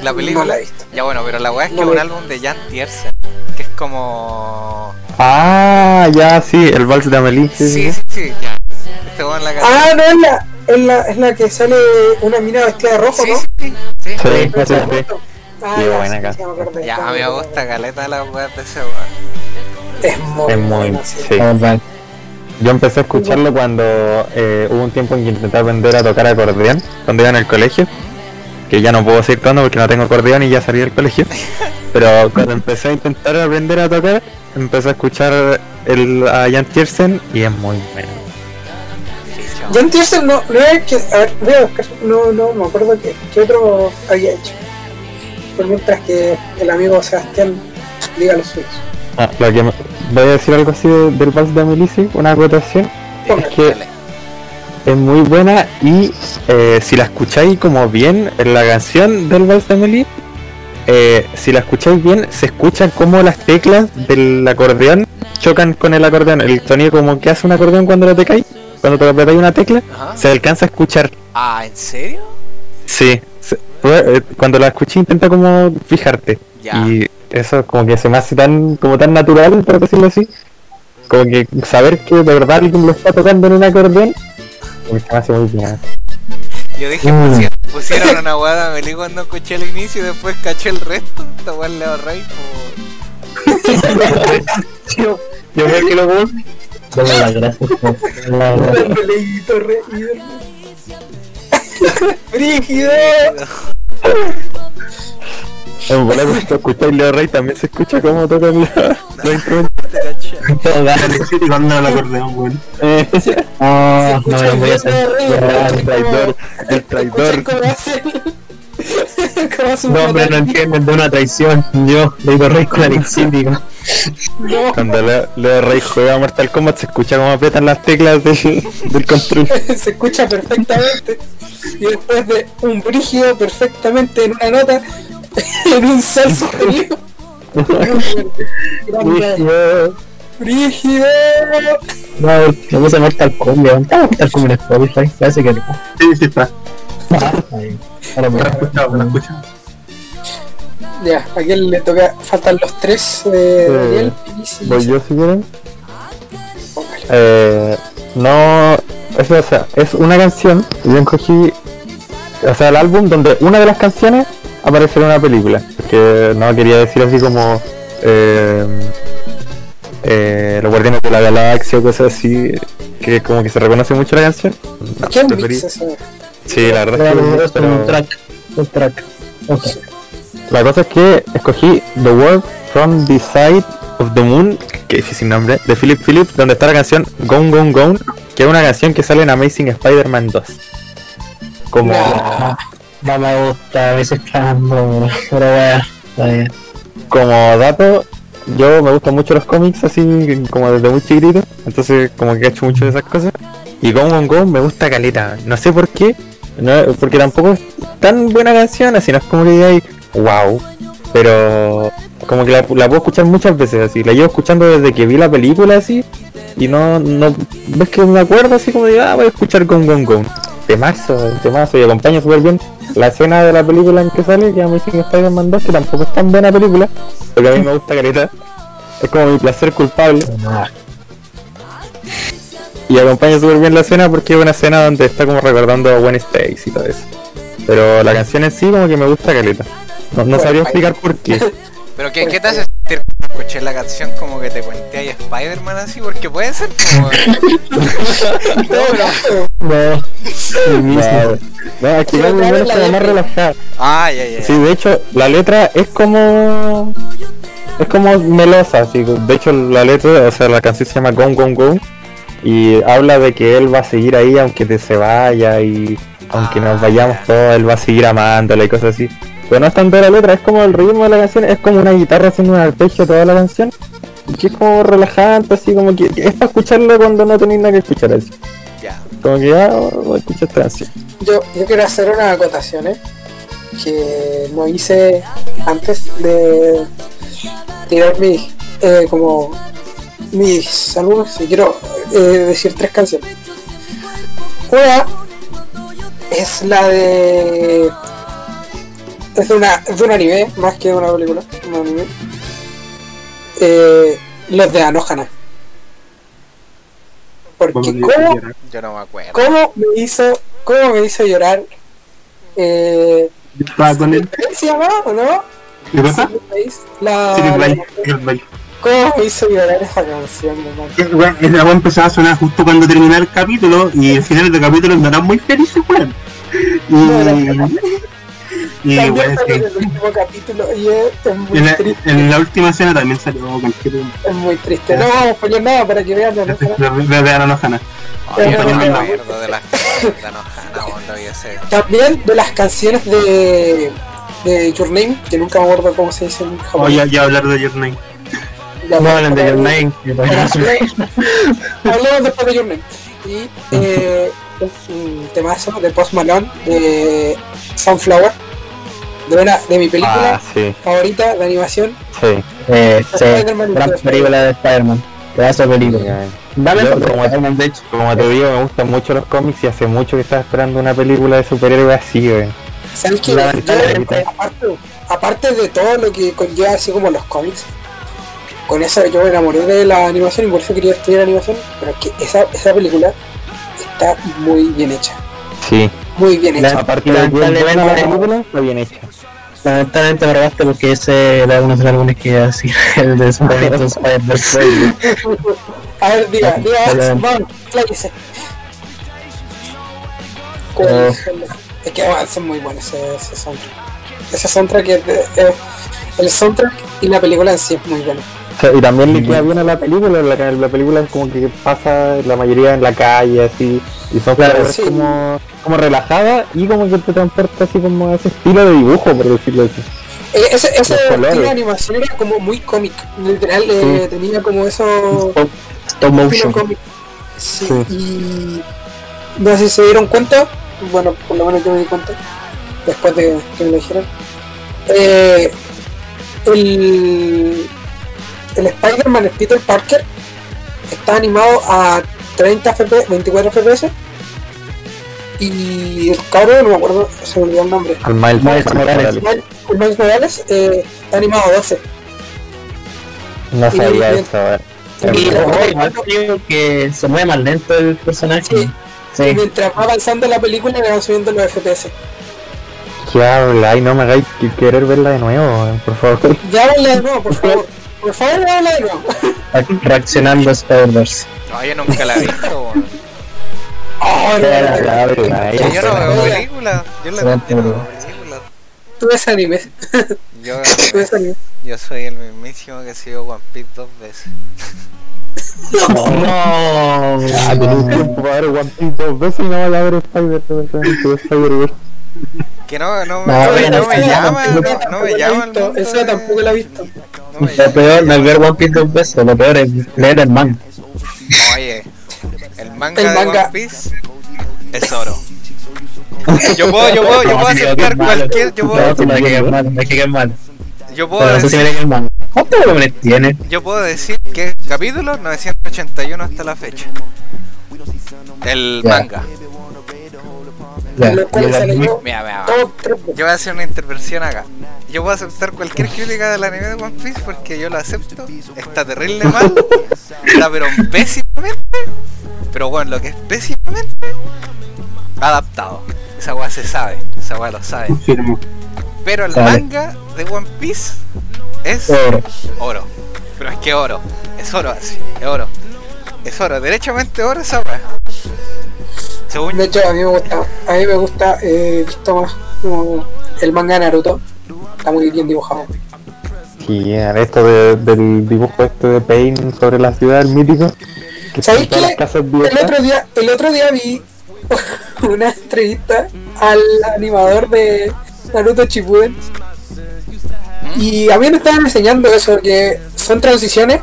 La película. No la he visto. Ya bueno, pero la weá es que No es un álbum de Jan Tiersen. Que es como. Ah, ya, sí, el vals de Amelie. Sí, Sí, sí, sí, sí, ya. Este la. Ah, no, es la, es la, es la que sale una mina vestida de rojo, Sí, ¿no? sí, sí. sí. Sí, Ah, Qué buena acordé, Ya, me a mí me gusta caleta la weá de ese weón. Es muy, Es muy, buena, sí. sí. Yo empecé a escucharlo cuando eh, hubo un tiempo en que intenté aprender a tocar acordeón, cuando iba en el colegio. Que ya no puedo seguir tocando porque no tengo acordeón y ya salí del colegio. Pero cuando empecé a intentar aprender a tocar, empecé a escuchar el, a Jan Tiersen y es muy bueno. Jan Tiersen no, no es que, a ver, voy a buscar, no, no me acuerdo qué, qué otro había hecho. Por mientras que el amigo Sebastián diga los suyos. Ah, lo que me- voy a decir algo así de- del vals de Amelie, sí, una acotación. Póngale. que Dale. es muy buena y eh, si la escucháis como bien en la canción del Vals de Amelie, eh, si la escucháis bien, se escuchan como las teclas del acordeón chocan con el acordeón. El sonido como que hace un acordeón cuando lo tocáis, cuando te apretáis una tecla, Ajá. se alcanza a escuchar. Ah, ¿en serio? Sí, cuando la escuché intenta como fijarte. Ya. Y eso como que se me hace tan, como tan natural, por decirlo así. Como que saber que de verdad alguien lo está tocando en un acordeón, como que se me hace muy bien. Yo dije, Mm. pusieron, pusieron una weá de Amelie cuando escuché el inicio y después caché el resto. Esta es Leo Rey. Yo, yo creo que lo las gracias ¡Brígido! En bola cuando escucháis Leo Rey también se escucha como tocan los, los instrumentos. Te caché. todo gato. Sí, cuando el acordeón, weón. Eh, Oh, no me voy a hacer. el reír, el traidor, el traidor. ¿Cómo? ¿Cómo No, hombre, no entienden de una traición. Yo, Leito Rey con Alexis, digo. No. Cuando Leo, Leo Rey juega a Mortal Kombat se escucha como apretan las teclas del, del control. se escucha perfectamente. Y después de un brígido perfectamente en una nota, en un sol sostenido. Grande. Brígido. No, me puse Mortal Kombat. ¿Está Mortal Kombat en Spotify? Parece que no. Sí, sí está. Ah. Ahora me lo he escuchado, me lo he escuchado. Ya, a quién le toca. Faltan los tres. Eh, Daniel, Pinis y Voy yo si quieren. Eh, no, eso, o sea, es una canción y yo encogí, o sea, el álbum donde una de las canciones aparece en una película. Que no quería decir así como eh, eh, Los Guardianes de la Galaxia o cosas así, que como que se reconoce mucho la canción. No, ¿Qué preferí- es? Sí, la verdad es que Pero es un track. Un track. Ok. La cosa es que escogí The World from the Side of the Moon, que difícil nombre, de Philip Phillips, donde está la canción Gone Gone Gone, que es una canción que sale en Amazing Spider-Man 2. Como, No, no me gusta a veces cantando, pero bueno, está bien. como dato, yo me gustan mucho los cómics así como desde muy chiquitito, entonces como que he hecho mucho de esas cosas. Y Gone Gone me gusta caleta, no sé por qué, no- porque tampoco es tan buena canción, así no es como que digáis, wow, pero como que la, la puedo escuchar muchas veces así, la llevo escuchando desde que vi la película así, y no, no, ves que me acuerdo así como digo, ah, voy a escuchar Gone Gone Gone. Temazo, temazo, y acompaña súper bien la escena de la película en que sale, que Amazing Spider-Man 2, que tampoco es tan buena película, porque a mí me gusta careta. Es como mi placer culpable. Y acompaña súper bien la escena porque es una escena donde está como recordando a Gwen Stacy y todo eso. Pero la canción en sí como que me gusta caleta. No, no sabría explicar por qué. Pero ¿qué, qué te hace sentir cuando escuché la canción como que te cuenté ahí Spider-Man así? Porque puede ser como... no, el mismo. No, no, es que Gone Gone Gone es como más relajada. Ah, ya, ya. Sí, de hecho, la letra es como. Es como melosa, así. De hecho, la letra, o sea, la canción se llama Gone Gone Gone. Y habla de que él va a seguir ahí aunque te se vaya y aunque nos vayamos todos, él va a seguir amándola y cosas así. Pero no es tanto la letra, es como el ritmo de la canción, es como una guitarra haciendo un arpegio toda la canción. Y que es como relajante, así como que es para escucharla cuando no tenéis nada que escuchar así. Ya. Como que ya voy a escuchar esta canción. Yo, yo quiero hacer unas acotaciones que no hice antes de tirar mis eh, como mis saludos y quiero eh, decir tres canciones. Una es la de es de una es de un anime más que de una película, un anime. Eh, los de Anohana. Porque cómo Yo no me acuerdo. ¿Cómo me hizo, cómo me hizo llorar? Eh, con él. ¿Cómo se llama o no? ¿Qué Base, La. ¿Cómo me hizo llorar esa canción, hermano? Eh, weón, Esa weá empezaba a sonar justo cuando terminaba el capítulo y el final del capítulo no eran muy felices, weón. No, era- Y, También weón, salió sí. en el último capítulo y es, es muy en, la, triste, en la última escena también salió cualquier es muy triste. No vamos a poner nada para que vean la de letra. de- de Anohana. Ay, yo no me Pero- acuerdo de las canciones de Anohana, weón, lo vi ese. También de las canciones de, de Your Name, que nunca me acuerdo cómo se dice en Oh, japonés. ya, ya hablar de Your Name. Ya, No hablan de Your Name, Hablemos después de Your Name. Y eh, un temazo de Post Malone, de Sunflower, de, una, de mi película Ah, sí, favorita de animación. sí. Eh, sí, gran película de Spider-Man. Pedazo de película. Dame Yo, como- Spider-Man, de hecho. Como te digo, me gustan mucho los cómics y hace mucho que estaba esperando una película de superhéroes así, güey. ¿Sabes qué? Aparte, aparte de todo lo que conlleva así como los cómics, con eso yo me enamoré de la animación y por eso quería estudiar animación, pero es que esa, esa película está muy bien hecha. Sí. Muy bien hecha. La- Aparte de buena la Lamentablemente- película, está bien hecha. Lamentablemente me robaste porque ese era uno de los álbumes que iba a decir, el de Spider-Man. Spider-verse. A ver, diga, diga, vamos, cláquese. Oh. Es que bueno, es muy bueno ese, ese soundtrack. Ese soundtrack es de- eh, el soundtrack y la película en sí es muy bueno. O sea, y también le queda bien a la película, la, la película es como que pasa la mayoría en la calle así, y son Claro, sí. como, como relajada y como que te transporta así como a ese estilo de dibujo, por decirlo así. Eh, ese estilo de animación era como muy cómic. Literal, eh, tenía como eso. Stop, stop motion. cómic. Sí, Sí. y. No sé si se dieron cuenta. Bueno, por lo menos yo me di cuenta. Después de que me lo dijeron. Eh, el. El Spider-Man, el Peter Parker, está animado a 30 FPS, 24 FPS. Y el cabrón, no me acuerdo, se me olvidó el nombre. Al Miles, Miles Morales. El Miles Morales eh, está animado a 12. No sabía y- eso, a ver. Y igual creo que se mueve más lento el personaje. Sí. Sí. Y mientras va avanzando la película le van subiendo los FPS. ¿Qué habla? Ay, no me hagáis que- querer verla de nuevo, por favor. Ya habla de nuevo, por favor. Por favor, de nuevo. Reaccionando a Spider-Verse. No, yo nunca la he visto. Oh, no, no, no. ya, Habla, Yo, no veo películas. Yo la no veo película. películas. tú ves anime. Yo, Tú ves anime. yo soy el mismísimo que sigo One Piece dos veces. No. Para ver One Piece dos veces y no vas a ver Spider, Spider, Que no, no, No, no, me- no me llama, no, no me la llama. de- tampoco lo he visto. no me Lo peor no es ver One Piece dos veces, lo peor es leer el manga. Oye, el manga El de manga. One Piece es oro. Yo puedo, yo puedo, yo puedo aceptar cualquier, yo No, puedo, no quedar mal, quedar mal. yo puedo Pero me decir. ¿Cuántos volúmenes tiene? yo puedo decir que capítulo 981 hasta la fecha. El Ya. manga. Ya, Lo cual y el se anime. leyó Mira, mira, todos tres veces. Yo voy a hacer una intervención acá. Yo puedo aceptar cualquier crítica del anime de One Piece porque yo lo acepto. Está terrible mal. Está pero pésimamente. Pero bueno, lo que es pésimamente adaptado. Esa weá se sabe. Esa weá lo sabe. Confirmo. Pero el Dale. manga de One Piece es Oro. oro. Pero es que oro. Es oro así. Es oro. Es oro. Derechamente oro esa weá. Según De hecho, a mí me gusta, a mí me gusta, eh, visto más como el manga de Naruto. Está muy bien dibujado. Sí, esto de- del dibujo este de Pain sobre la ciudad, el mítico. El otro día, el otro día vi una entrevista al animador de Naruto Shippuden y a mí me estaban enseñando eso, que son transiciones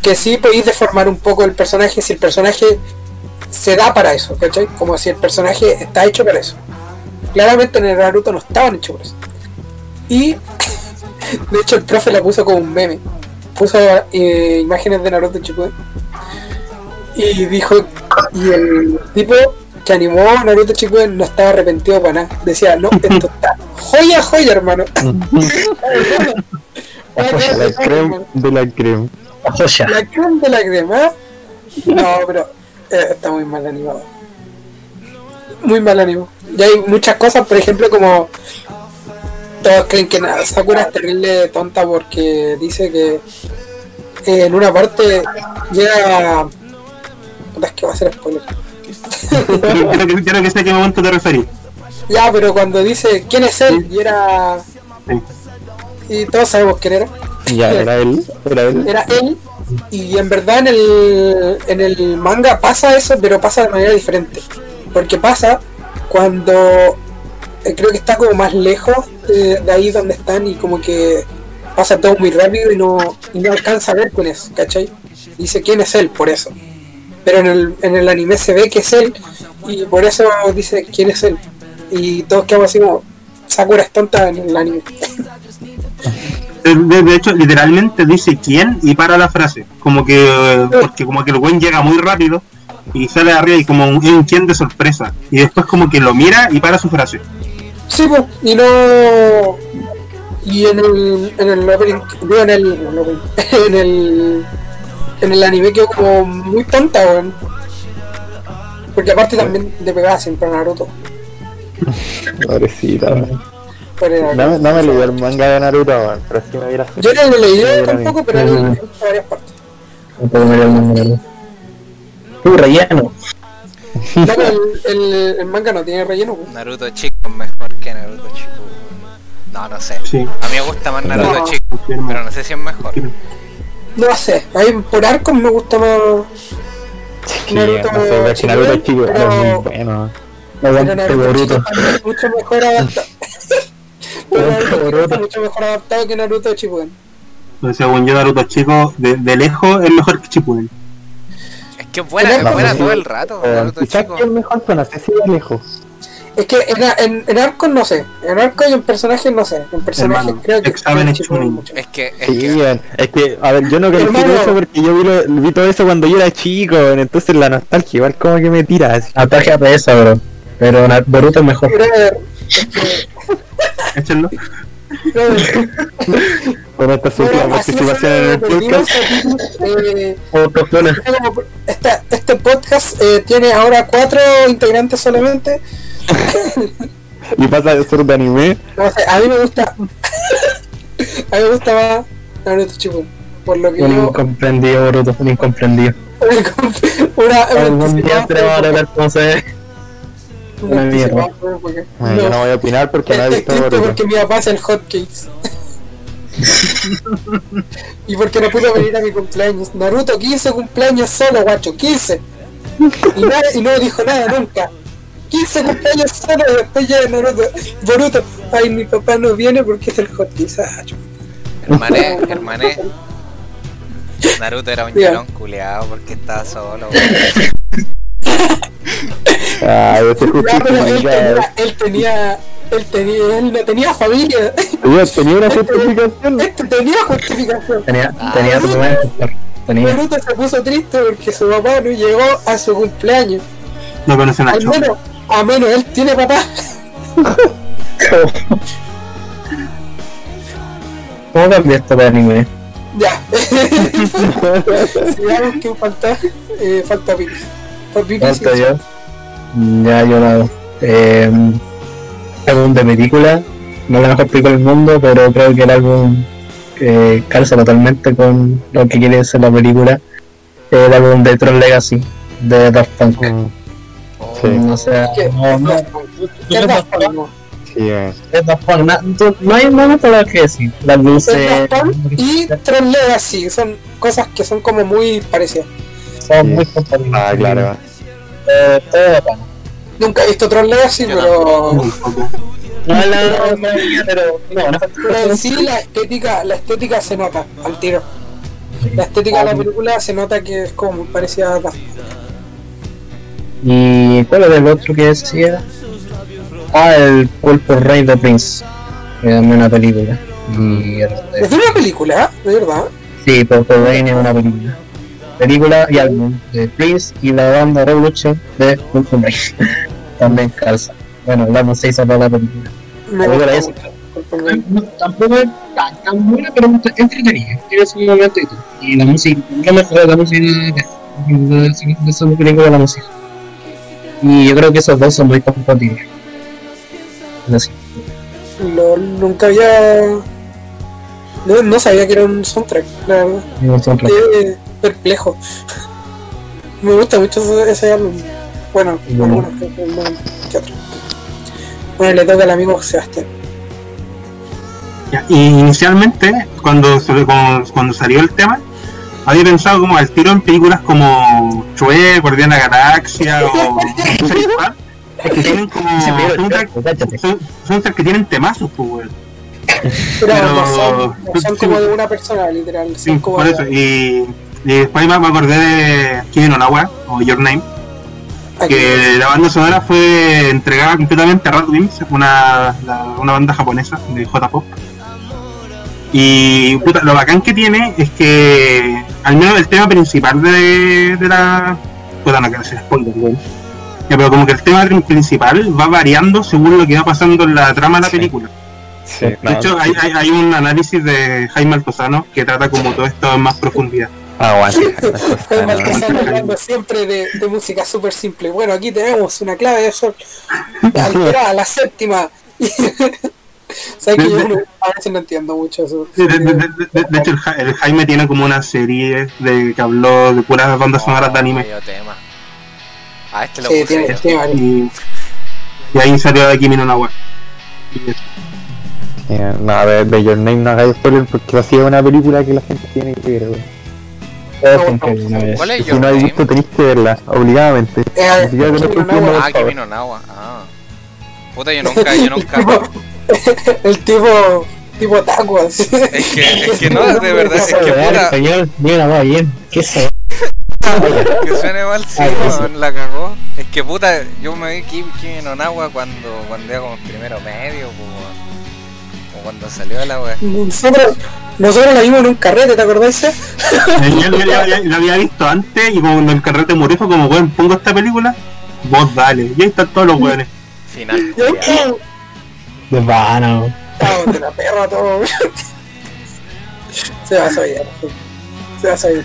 que sí podéis deformar un poco el personaje si el personaje se da para eso, ¿cachai? Como si el personaje está hecho para eso. Claramente en el Naruto no estaban hechos para eso. Y de hecho el profe la puso como un meme. Puso eh, imágenes de Naruto Shippuden y dijo y el tipo que animó a Naruto Shippuden no estaba arrepentido para nada decía no esto está joya joya hermano La creme de la creme. Joya. la crema de la crema no pero está muy mal animado muy mal animado y hay muchas cosas por ejemplo como todos creen que nada, Sakura es terrible tonta porque dice que eh, en una parte llega es que va a ser spoiler Creo, creo que, sé a qué momento te referís. Ya, pero cuando dice quién es él y era. Sí. Y todos sabemos quién era. Ya, era él, era él. Era él. Y en verdad en el, en el manga pasa eso, pero pasa de manera diferente. Porque pasa cuando eh, creo que está como más lejos de, ahí donde están y como que pasa todo muy rápido y no, y no alcanza a ver quién es, ¿cachai? Dice quién es él, por eso. Pero en el, en el anime se ve que es él y por eso dice quién es él. Y todos quedamos así como, Sakura es tonta en el anime. De, de- hecho, literalmente dice quién y para la frase. Como que, porque como que el buen llega muy rápido y sale de arriba y como un, un quién de sorpresa. Y después como que lo mira y para su frase. Sí, pues, y no. Y en el. En el opening. Digo, en el. En el, opening, en el, en el anime quedó como muy tonta, weón. Porque aparte también le pegaba siempre a Naruto. Pobrecita. Pero era- No, me- no me leí el manga de Naruto, weón, pero sí me serie. Yo no lo leí tampoco, pero lo leí en varias partes. El. Uh, relleno. No, pero el, el, el manga no tiene relleno, pues. Naruto chico es mejor que Naruto chico. No, no sé. Sí. A mí me gusta más Naruto No. chico, pero no sé si es mejor. No sé, a mí por arcos me gusta más. Sí, Naruto no sé, pero Naruto chico, chico es pero- muy bueno. Pero Naruto mucho mejor adaptado. Pero Naruto está mucho mejor adaptado que Naruto Shippuden. Entonces, según yo, Naruto chico, de, de lejos es mejor que Shippuden. Es que es buena, es arco buena todo el rato. Eh, Naruto chico. que es mejor, pero no sé si de lejos. Es que en, en, en arcos no sé, en arcos y en personajes no sé, en personajes Hermano, creo que Chunin. mucho. Es que, es Sí, que es que, a ver, yo no califico Hermano. eso porque yo vi, lo- vi todo eso cuando yo era chico, entonces la nostalgia igual como que me tira así. Nostalgia pesa, bro. Pero Na- Boruto es mejor. Es que, Échenlo. Con esta su última bueno, así participación en el podcast. eh, como- esta- este podcast eh, tiene ahora cuatro integrantes solamente. Y pasa de ser de anime. No sé, a mí me gusta. a mí me gusta más Naruto Shippuden. Por lo que Un yo. incomprendido, Boruto. Un incomprendido. una, Algún día una- tenemos que hablar cómo se ve. Una mierda. Porque- Ah, Yo no voy a opinar porque no he visto Boruto. porque mi papá hace el hotcakes. y porque no pudo venir a mi cumpleaños. Naruto 15 cumpleaños solo, guacho, 15. Y, nada, y no dijo nada nunca. 15 cumpleaños solo y después ya Naruto. Boruto, ay, mi papá no viene porque es el hotcakes. Ah. Hermané, hermané. Naruto era un llorón culeado porque estaba solo. Ah, yo te Ya, pero él tenía, él tenía, él tenía, él no tenía familia. Tenía una justificación. Este tenía justificación. Tenía, tenía su momento. Tenía. Naruto se puso triste porque su papá no llegó a su cumpleaños. No conoce a Al menos, a menos él tiene papá. ¿Cómo cambió esto para anime? Ya. Sigamos que falta. Eh, falta Pipi. Por Pipi, sí, ¿Cuánto sí. yo? Ya yo la eh, álbum de película, no la mejor película del mundo, pero creo que el álbum eh, calza totalmente con lo que quiere ser la película. El álbum de Tron Legacy de Daft Punk. Mm, Oh, Sí, O sea, ¿Qué? no, no, ¿Qué es Daft Punk, no? sí, eh. es Daft Punk, na- tú- no hay nada para que decir. Las Es luces Daft Punk y Tron Legacy. Son cosas que son como muy parecidas. son Sí. muy compatibles. Ah, claro. Eh, todo. Nunca he visto Legacy, Yo pero. No es la maravilla, pero no, no Pero en sí la estética, la estética se nota al tiro. La estética de la película se nota que es como muy parecida a Daft Punk. ¿Y cuál era el otro que decía? Ah, el Pulpo Rey de Prince. Que también una película. Y el- Es de una película, ¿eh? de verdad. sí, Pulpo Rey es una película. Película y álbum de Prince y la banda Revolution de Pulpo Rey. también calza. Bueno, álbum se hizo para la película. Me. No, tampoco es tan, tan buena, pero es entretenida. Tiene su momento y todo. Y la música, lo mejor de la música de, esa película de la música. Y yo creo que esos dos son muy compatibles. Así. No, nunca había. No, no sabía que era un soundtrack, la verdad. Me un rato. Quedé perplejo. Me gusta mucho ese, ese álbum. Bueno, Bueno. algunos que no, que otros. Bueno, le toca al amigo Sebastián. Ya, Y inicialmente, cuando, cuando, salió el tema, había pensado como al tiro en películas como Chue, Guardián de la Galaxia o que tienen como son, soundtrack que tienen temazos, pues. Pero, Pero- no son, no son como de una persona, literal. Son Sí, como por eso. Y, y después me acordé de Kimi no Nawa, o Your Name, aquí. que la banda sonora fue entregada completamente a Radwimps, una, la- una banda japonesa de J-Pop. Y puta, lo bacán que tiene es que, al menos el tema principal de, de la. Puta, no quiero hacer spoiler. Ya, pero como que el tema principal va variando según lo que va pasando en la trama de la Sí. película. Sí, De no, hecho, hay, hay, hay un análisis de Jaime Altozano que trata como todo esto en más profundidad. Aguante. Baltasar hablando siempre de, de música súper simple. Bueno, aquí tenemos una clave de sol alterada, la séptima. ¿Sabes que yo no- a veces no entiendo mucho eso? De, de- de- de- de hecho, el, Ja- el Jaime tiene como una serie de que habló de puras bandas sonoras de anime. medio tema. Ah, este lo Sí, tiene, tiene varios. Y, y ahí salió de Kimi no Nawa. Y eso. Eh, no, de, de Your Name no hagáis spoiler porque así es una película que la gente tiene que ver, weón. ¿Cuál es Si no habéis visto tenéis que verla, obligadamente. Eh, Ni siquiera no que Ah, Kimi no Nawa. Ah. Puta, yo nunca, yo nunca. El tipo, tipo taco, así. Es que, es que no, de verdad, es que puta, Señor, mira, va bien. ¿Qué se que suene mal, sí, que la cagó. Es que puta, yo me vi Kimi no Nawa cuando, cuando iba como en primero medio, po, weón. o cuando salió la wea. Nosotros, nosotros la vimos en un carrete, ¿te acordás? ese? Eh, Yo la había visto antes y cuando el carrete murió fue como, weón, pongo esta película, vos dale. Y ahí están todos los weones. Final. De vano. de la perra todo. Se va a saber, se va a saber.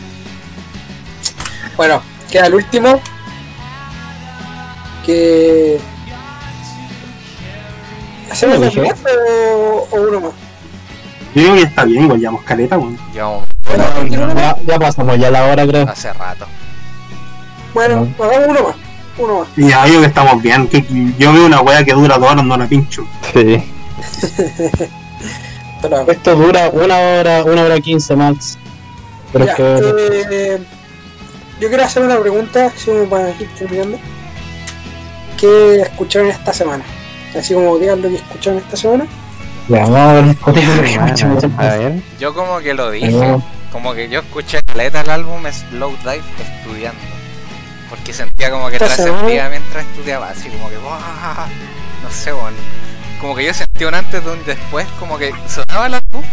Bueno, queda el último. Que. ¿Hacemos Bueno, dos más o, o uno más? Yo digo que está bien, igual llevamos caleta, weón. Llevamos Ya, ya pasamos ya la hora, creo. hace rato. Bueno, hagamos uno más. uno más. Y ya digo que estamos bien. Que, yo veo una wea que dura dos horas, no la pincho. Sí. Pero, Esto dura una hora, una hora quince max. Pero ya, es que eh, yo quiero hacer una pregunta, así como para ir terminando. ¿Qué escucharon esta semana? Así como digan lo que escucharon esta semana. ya, vamos a ver Spotify. Yo como que lo dije, como que yo escuché caleta el álbum Slow Dive estudiando. Porque sentía como que ¿Estás trascendía mientras estudiaba, así como que ¡buah! no sé, bueno. Como que yo sentía un antes de un después, como que sonaba el álbum,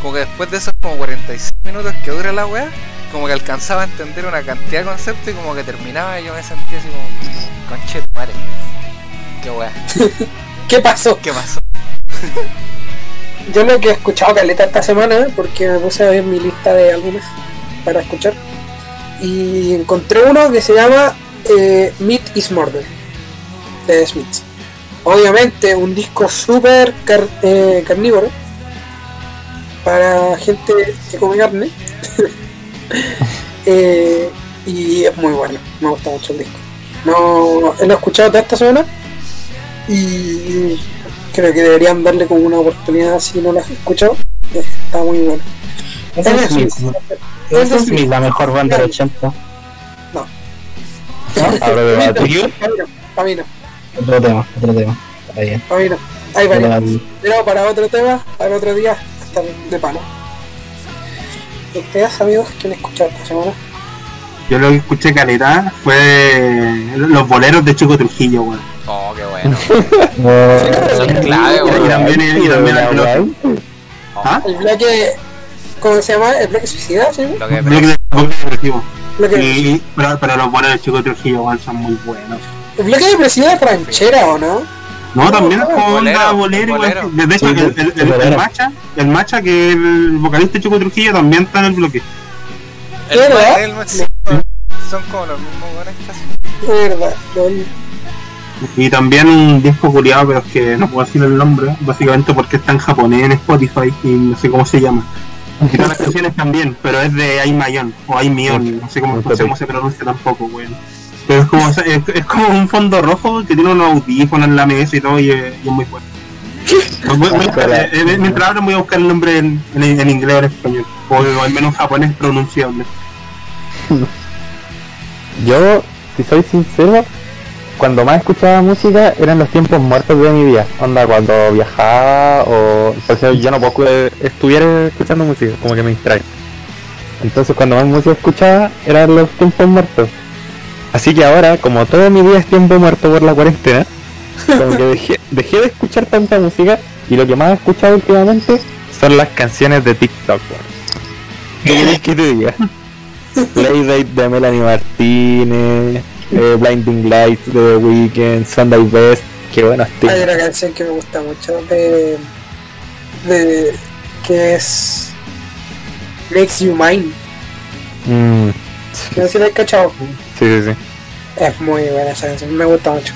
como que después de esos como 46 minutos que dura la weá, como que alcanzaba a entender una cantidad de conceptos y como que terminaba y yo me sentía así como, conche madre. Qué weá, ¿Qué pasó? ¿qué pasó? Yo lo que he escuchado caleta esta semana, porque me puse a ver mi lista de álbumes para escuchar, y encontré uno que se llama eh, Meat is Murder, de The Smiths. Obviamente un disco súper car- eh, carnívoro, para gente que come carne, Eh, y es muy bueno, me gusta mucho el disco. No, lo he escuchado toda esta semana y creo que deberían darle como una oportunidad si no lo has escuchado. Está muy bueno. Es Es. Es Es Smith, la mejor banda del 80. Ahora debate. Para mí no, Otro tema, otro tema. Está bien. para mí no. Ahí vale. Pero, para otro tema, para otro día, hasta de palo. ¿Ustedes amigos quién escuchado esta semana? Yo lo que escuché caleta fue los boleros de Chico Trujillo, weón. Oh, qué bueno. no, Son clave, Y weón. también, y también weá. ¿Ah? El bloque. ¿Cómo se llama? ¿El bloque suicida? ¿sí? Que Bloque de- bloque depresivo. Y, pero, pero los boleros de Chico Trujillo, weón, son muy buenos. ¿El bloque depresivo es ranchera o no? No, también es como bolero, onda bolero, bolero. igual. De hecho, Sí, el, el, el, el. Macha, el Macha, que el vocalista de Chico Trujillo, también está en el bloque. El, ¿Qué, verdad? el- el- son como los mismos buenos casi. De verdad. lol. Y también un disco curiado, pero es que no puedo decir el nombre, básicamente porque está en japonés en Spotify y no sé cómo se llama. Y todas las canciones también, pero es de Aimayon o Aimion, no sé cómo, no sé cómo se pronuncia tampoco, weón. Pero es como, es, es como un fondo rojo que tiene unos audífonos en la mesa y todo y, es- y es muy buscar- eh, eh, mientras hablo voy a buscar el nombre en, en, en inglés o en español, o, o al menos japonés pronunciable. Yo, si soy sincero, cuando más escuchaba música eran los tiempos muertos de mi vida. Onda, cuando viajaba o... Ejemplo, yo no puedo estudiar escuchando música, como que me distrae. Entonces cuando más música escuchaba eran los tiempos muertos. Así que ahora, como todo mi día es tiempo muerto por la cuarentena, como que dejé, de escuchar tanta música y lo que más he escuchado últimamente son las canciones de TikTok. ¿Qué querés que te diga? Playdate de Melanie Martínez, eh, Blinding Lights de The Weeknd, Sunday Best, qué buenos Hay temas. una canción que me gusta mucho de. de. que es. Makes You Mine. Mm, No sé si la has cachado. sí, sí, sí. Es muy buena esa canción, me gusta mucho.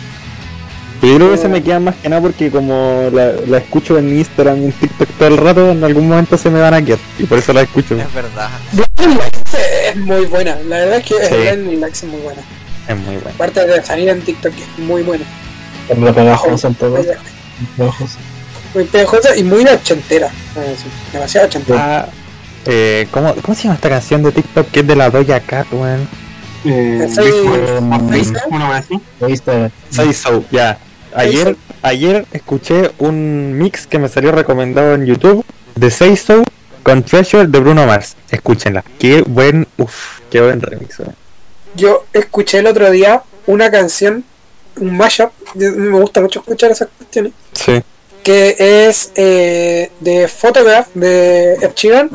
Pero yo creo que se me queda más que nada porque como la, la escucho en Instagram y en TikTok todo el rato, en algún momento se me van a quedar. Y por eso la escucho. Es verdad. Es muy buena, la verdad es que Sí. Es muy buena. Es muy bueno. Aparte de salir en TikTok es muy buena. Pero lo pegajoso en todo. Muy, muy pegajosa y muy ochentera. la canción, Demasiado ochentera. Ah, eh, ¿cómo, ¿Cómo se llama esta canción de TikTok que es de la Doja Cat, weón? Eh, Soy- soy-. Say So, ya. Ayer, ayer escuché un mix que me salió recomendado en YouTube de Say So con Treasure de Bruno Mars. Escúchenla. Qué buen, uff, qué buen remix. weón. Yo escuché el otro día una canción, un mashup, me gusta mucho escuchar esas cuestiones, Sí. que es eh, de Photograph de Ed Sheeran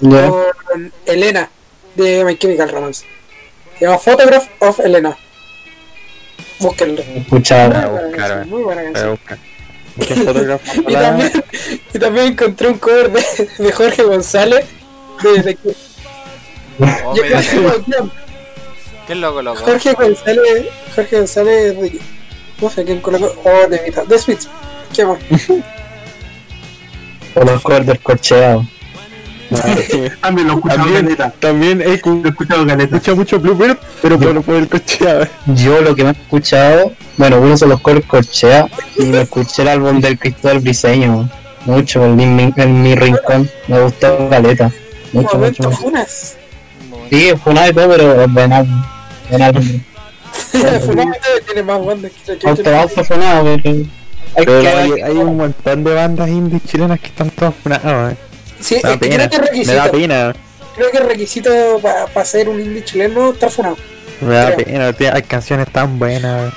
Ya. con Elena de My Chemical Romance. Se llama Photograph of Elena. Búsquenlo. Escucha, Muy buena canción, Y también, y también encontré un cover de, de Jorge González de, de, Oh, yo qué loco, loco. Jorge González, Jorge González de, no sé quién colocó, oh, de mitad, de Smith, ¿qué por los covers del corcheado. También lo he escuchado También, también he escuchado caleta. escuchado mucho Bluebird, pero por, por el cocheado. Yo lo que me he escuchado, bueno, uno son los Corchea y me escuché el álbum del Cristóbal Briseño, mucho, en mi, en mi rincón, me gustó caleta, mucho, mucho. Funas. Sí, fue una de todo, pero es buen álbum, buen álbum. Funas tiene más bandas que pero hay hay, hay un montón de bandas indie chilenas que están todas funadas, eh. Sí, Me da es que pena, creo que es me da requisito. pena, Creo que es requisito para ser un indie chileno estar funado. me da Creo. pena, tío, hay canciones tan buenas.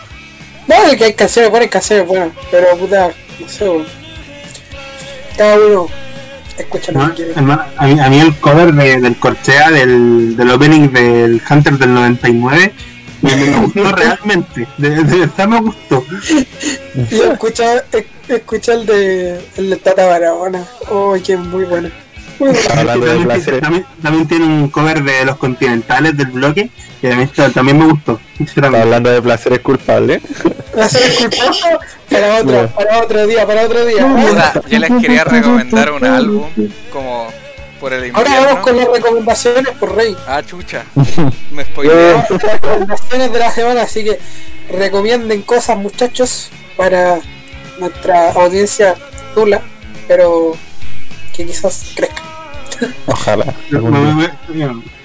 No, de que hay canciones buenas, canciones buenas, pero puta, no sé. Cada uno escucha lo ¿no? que quiere. Hermano, a, mí, a mí el cover de- del Corchea del, del opening del Hunter del 99 me, me gustó realmente. De, de verdad me gustó. Es- escucha el de el de Tata Barahona. Oh, que es muy bueno. Muy bueno. Hablando de también, placeres. también, también tiene un cover de los continentales del bloque que también, también me gustó. Hablando de placeres culpables. Ser disculpado para otro, para otro día, para otro día. Puta, yo les quería recomendar un álbum como por el Ahora vamos con invierno. las recomendaciones por Rey. Ah, chucha. Me spoileé. Vamos con las recomendaciones de la semana, así que recomienden cosas, muchachos, para nuestra audiencia nula, pero que quizás crezca. Ojalá. Me voy,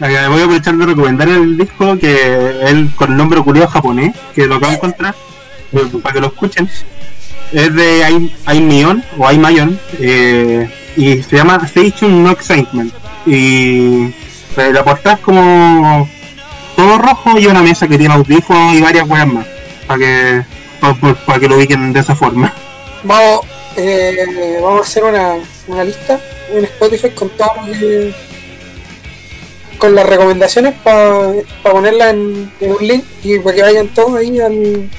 a aprovechar de recomendar el disco que él con el nombre curioso japonés, que lo acabo de encontrar, para que lo escuchen. Es de Ai- Aimion o Aimayon eh, y se llama Station No Excitement. Y eh, la portada es como todo rojo y una mesa que tiene audífonos y varias weas más, para que, para, que lo ubiquen de esa forma. Vamos, eh, vamos a hacer una, una lista en Spotify con todo que- con las recomendaciones para ponerla en, en un link y para que vayan todos ahí al,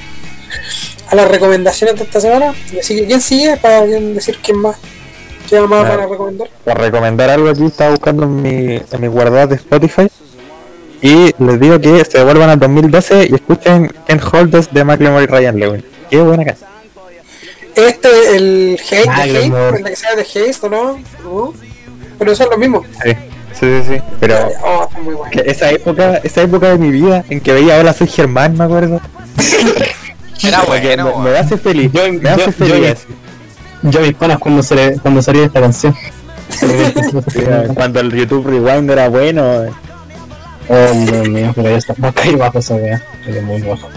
a las recomendaciones de esta semana. Y así que quién sigue para decir quién más, quién más Claro. van a recomendar. Por recomendar algo aquí, estaba buscando en mi, en mi guardado de Spotify. Y les digo que se devuelvan al 2012 y escuchen Can't Hold Us de Macklemore y Ryan Lewin. Qué buena canción. Este, el Hate, Ah, de el Hate, la que sea de Hate, ¿o no? ¿No? Pero son los mismos. Sí, sí, sí. sí. Pero Oh, está muy bueno. esa época, esa época de mi vida en que veía Hola soy Germán, me acuerdo. Era bueno, me, me hace feliz. Yo- me hace yo- feliz. yo- Yo mis panas cuando, se, cuando salía esta canción. Cuando el YouTube Rewind era bueno. Oh, Dios mío, pero ya está. Va a caer bajo esa wea. Pero muy bajo.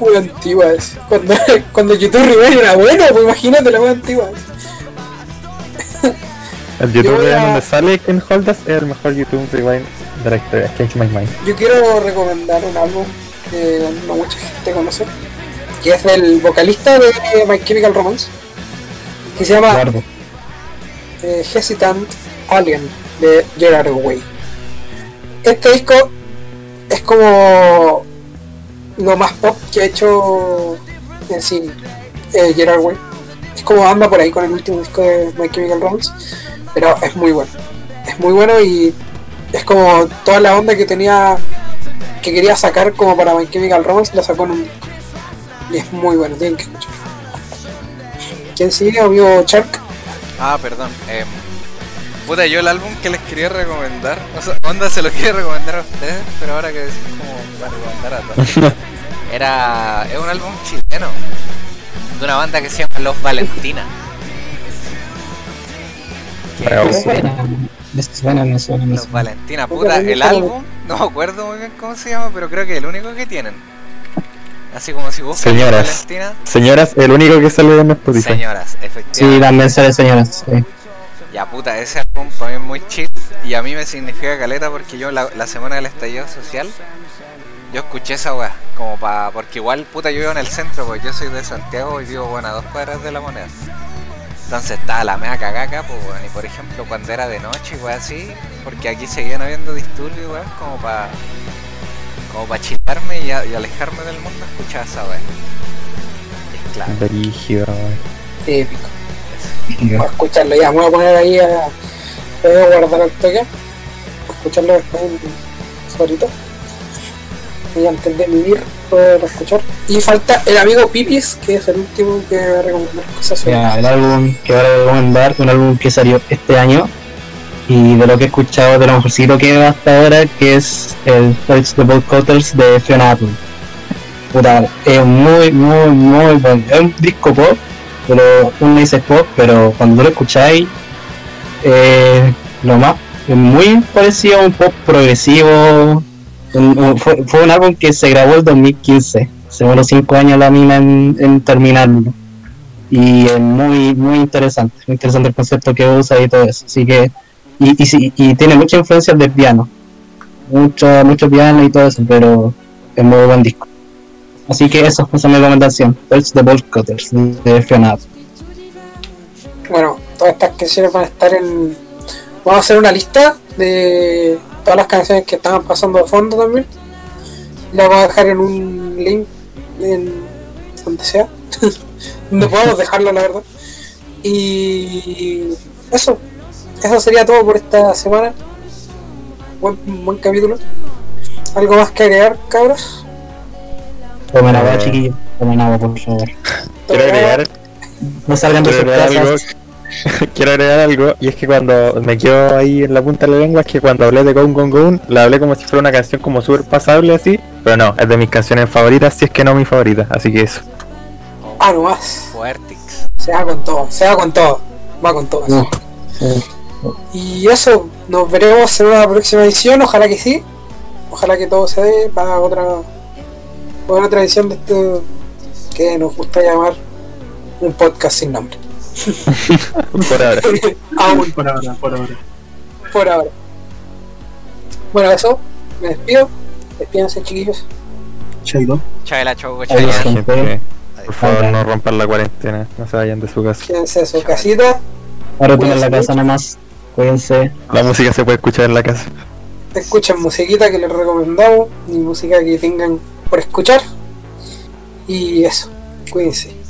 Muy antigua es. Cuando, cuando YouTube Rewind era bueno, pues imagínate la wea antigua. El Yo YouTube a- donde sale Can't Hold Us es el mejor YouTube Rewind de la historia. Change My Mind. Yo quiero recomendar un álbum que no mucha gente conoce, que es del vocalista de My Chemical Romance, que se llama Guardo. eh, Hesitant Alien de Gerard Way. Este disco es como lo más pop que ha hecho en sí eh, Gerard Way. Es como anda por ahí con el último disco de My Chemical Romance, pero es muy bueno. Es muy bueno y es como toda la onda que tenía que quería sacar como para My Chemical Romance la sacó en un disco. Y es muy bueno, tienen que escuchar. ¿Quién sigue? Amigo Shark. Ah, perdón. Eh, puta, yo el álbum que les quería recomendar, o sea, onda se lo quiere recomendar a ustedes, pero ahora que decís como para recomendar a todos. Era, es un álbum chileno, de una banda que se llama Los Valentina. Me suena, me suena, me suena, Los. Valentina, puta, el álbum, no me acuerdo muy bien cómo se llama, pero creo que es el único que tienen. Así como si buscan Los Señoras. Valentina, Señoras, el único que sale en Spotify. señoras, Sí, efectivamente. también sale señoras. Sí. Ya puta, ese álbum para mí es muy chill y a mí me significa caleta porque yo la, la semana del estallido social yo escuché esa weá, como pa, porque igual puta yo vivo en el centro, porque yo soy de Santiago y vivo bueno a dos cuadras de la moneda. Entonces estaba la mea cagaca, pues weón, y por ejemplo cuando era de noche y weá así, porque aquí seguían habiendo disturbios weón, como para como para chilarme y, a- y alejarme del mundo escuchaba esa weá. Y es claro. Brígido. Épico. Escucharlo ya, voy a poner ahí a. Voy a guardar el toque. Para escucharlo después ahorita. Y antes de vivir, poder escuchar. Y falta el amigo Pipis, que es el último que va a recomendar cosas. Ya, el álbum que voy a recomendar, un álbum que salió este año, Y de lo que he escuchado de lo mejorcito que veo hasta ahora, que es el the Ball Cutters de Fiona Apple. Puta, es muy, muy, muy bueno. Es un disco pop, pero un nice pop, pero cuando lo escucháis, eh, lo más, es muy parecido a un pop progresivo. Fue, fue un álbum que se grabó el 2015. Se demoró 5 años la mina en, terminarlo. Y es muy, muy interesante. Muy interesante el concepto que usa y todo eso. Así que, y, y, y tiene mucha influencia del piano. Mucho, mucho piano y todo eso, pero es muy buen disco. Así que esa es mi recomendación. Touch the Ball Cutters de Fiona. Bueno, todas estas canciones van a estar en. Vamos a hacer una lista de todas las canciones que estaban pasando de fondo también. La voy a dejar en un link en donde sea. donde podamos dejarlo, la verdad. Y eso. Eso sería todo por esta semana. Buen, buen capítulo. ¿Algo más que agregar, cabros? Tomen agua, Eh. chiquillos. Tomen agua, por favor. Quiero agregar, No salgan de sus casas. Quiero agregar algo, y es que cuando me quedo ahí en la punta de la lengua, es que cuando hablé de Gone Gone Gone, la hablé como si fuera una canción como súper pasable así, pero no, es de mis canciones favoritas, si es que no mi favorita, así que eso. Ah, no más. Fuertix. Se va con todo, se va con todo. Va con todo. No. Sí. Y eso, nos veremos en una próxima edición, ojalá que sí. Ojalá que todo se dé para otra, para otra edición de esto que nos gusta llamar un podcast sin nombre. Por ahora. Aún, Por ahora, por ahora. por ahora. Bueno, eso, me despido. Despídense, chiquillos. Chaito. Chavela, chau, gente. Por favor, no rompan la cuarentena, no se vayan de su casa. Quédense en su casita. Ahora tomen la casa nomás. Cuídense. La música se puede escuchar en la casa. Escuchen musiquita que les recomendamos y música que tengan por escuchar. Y eso, cuídense.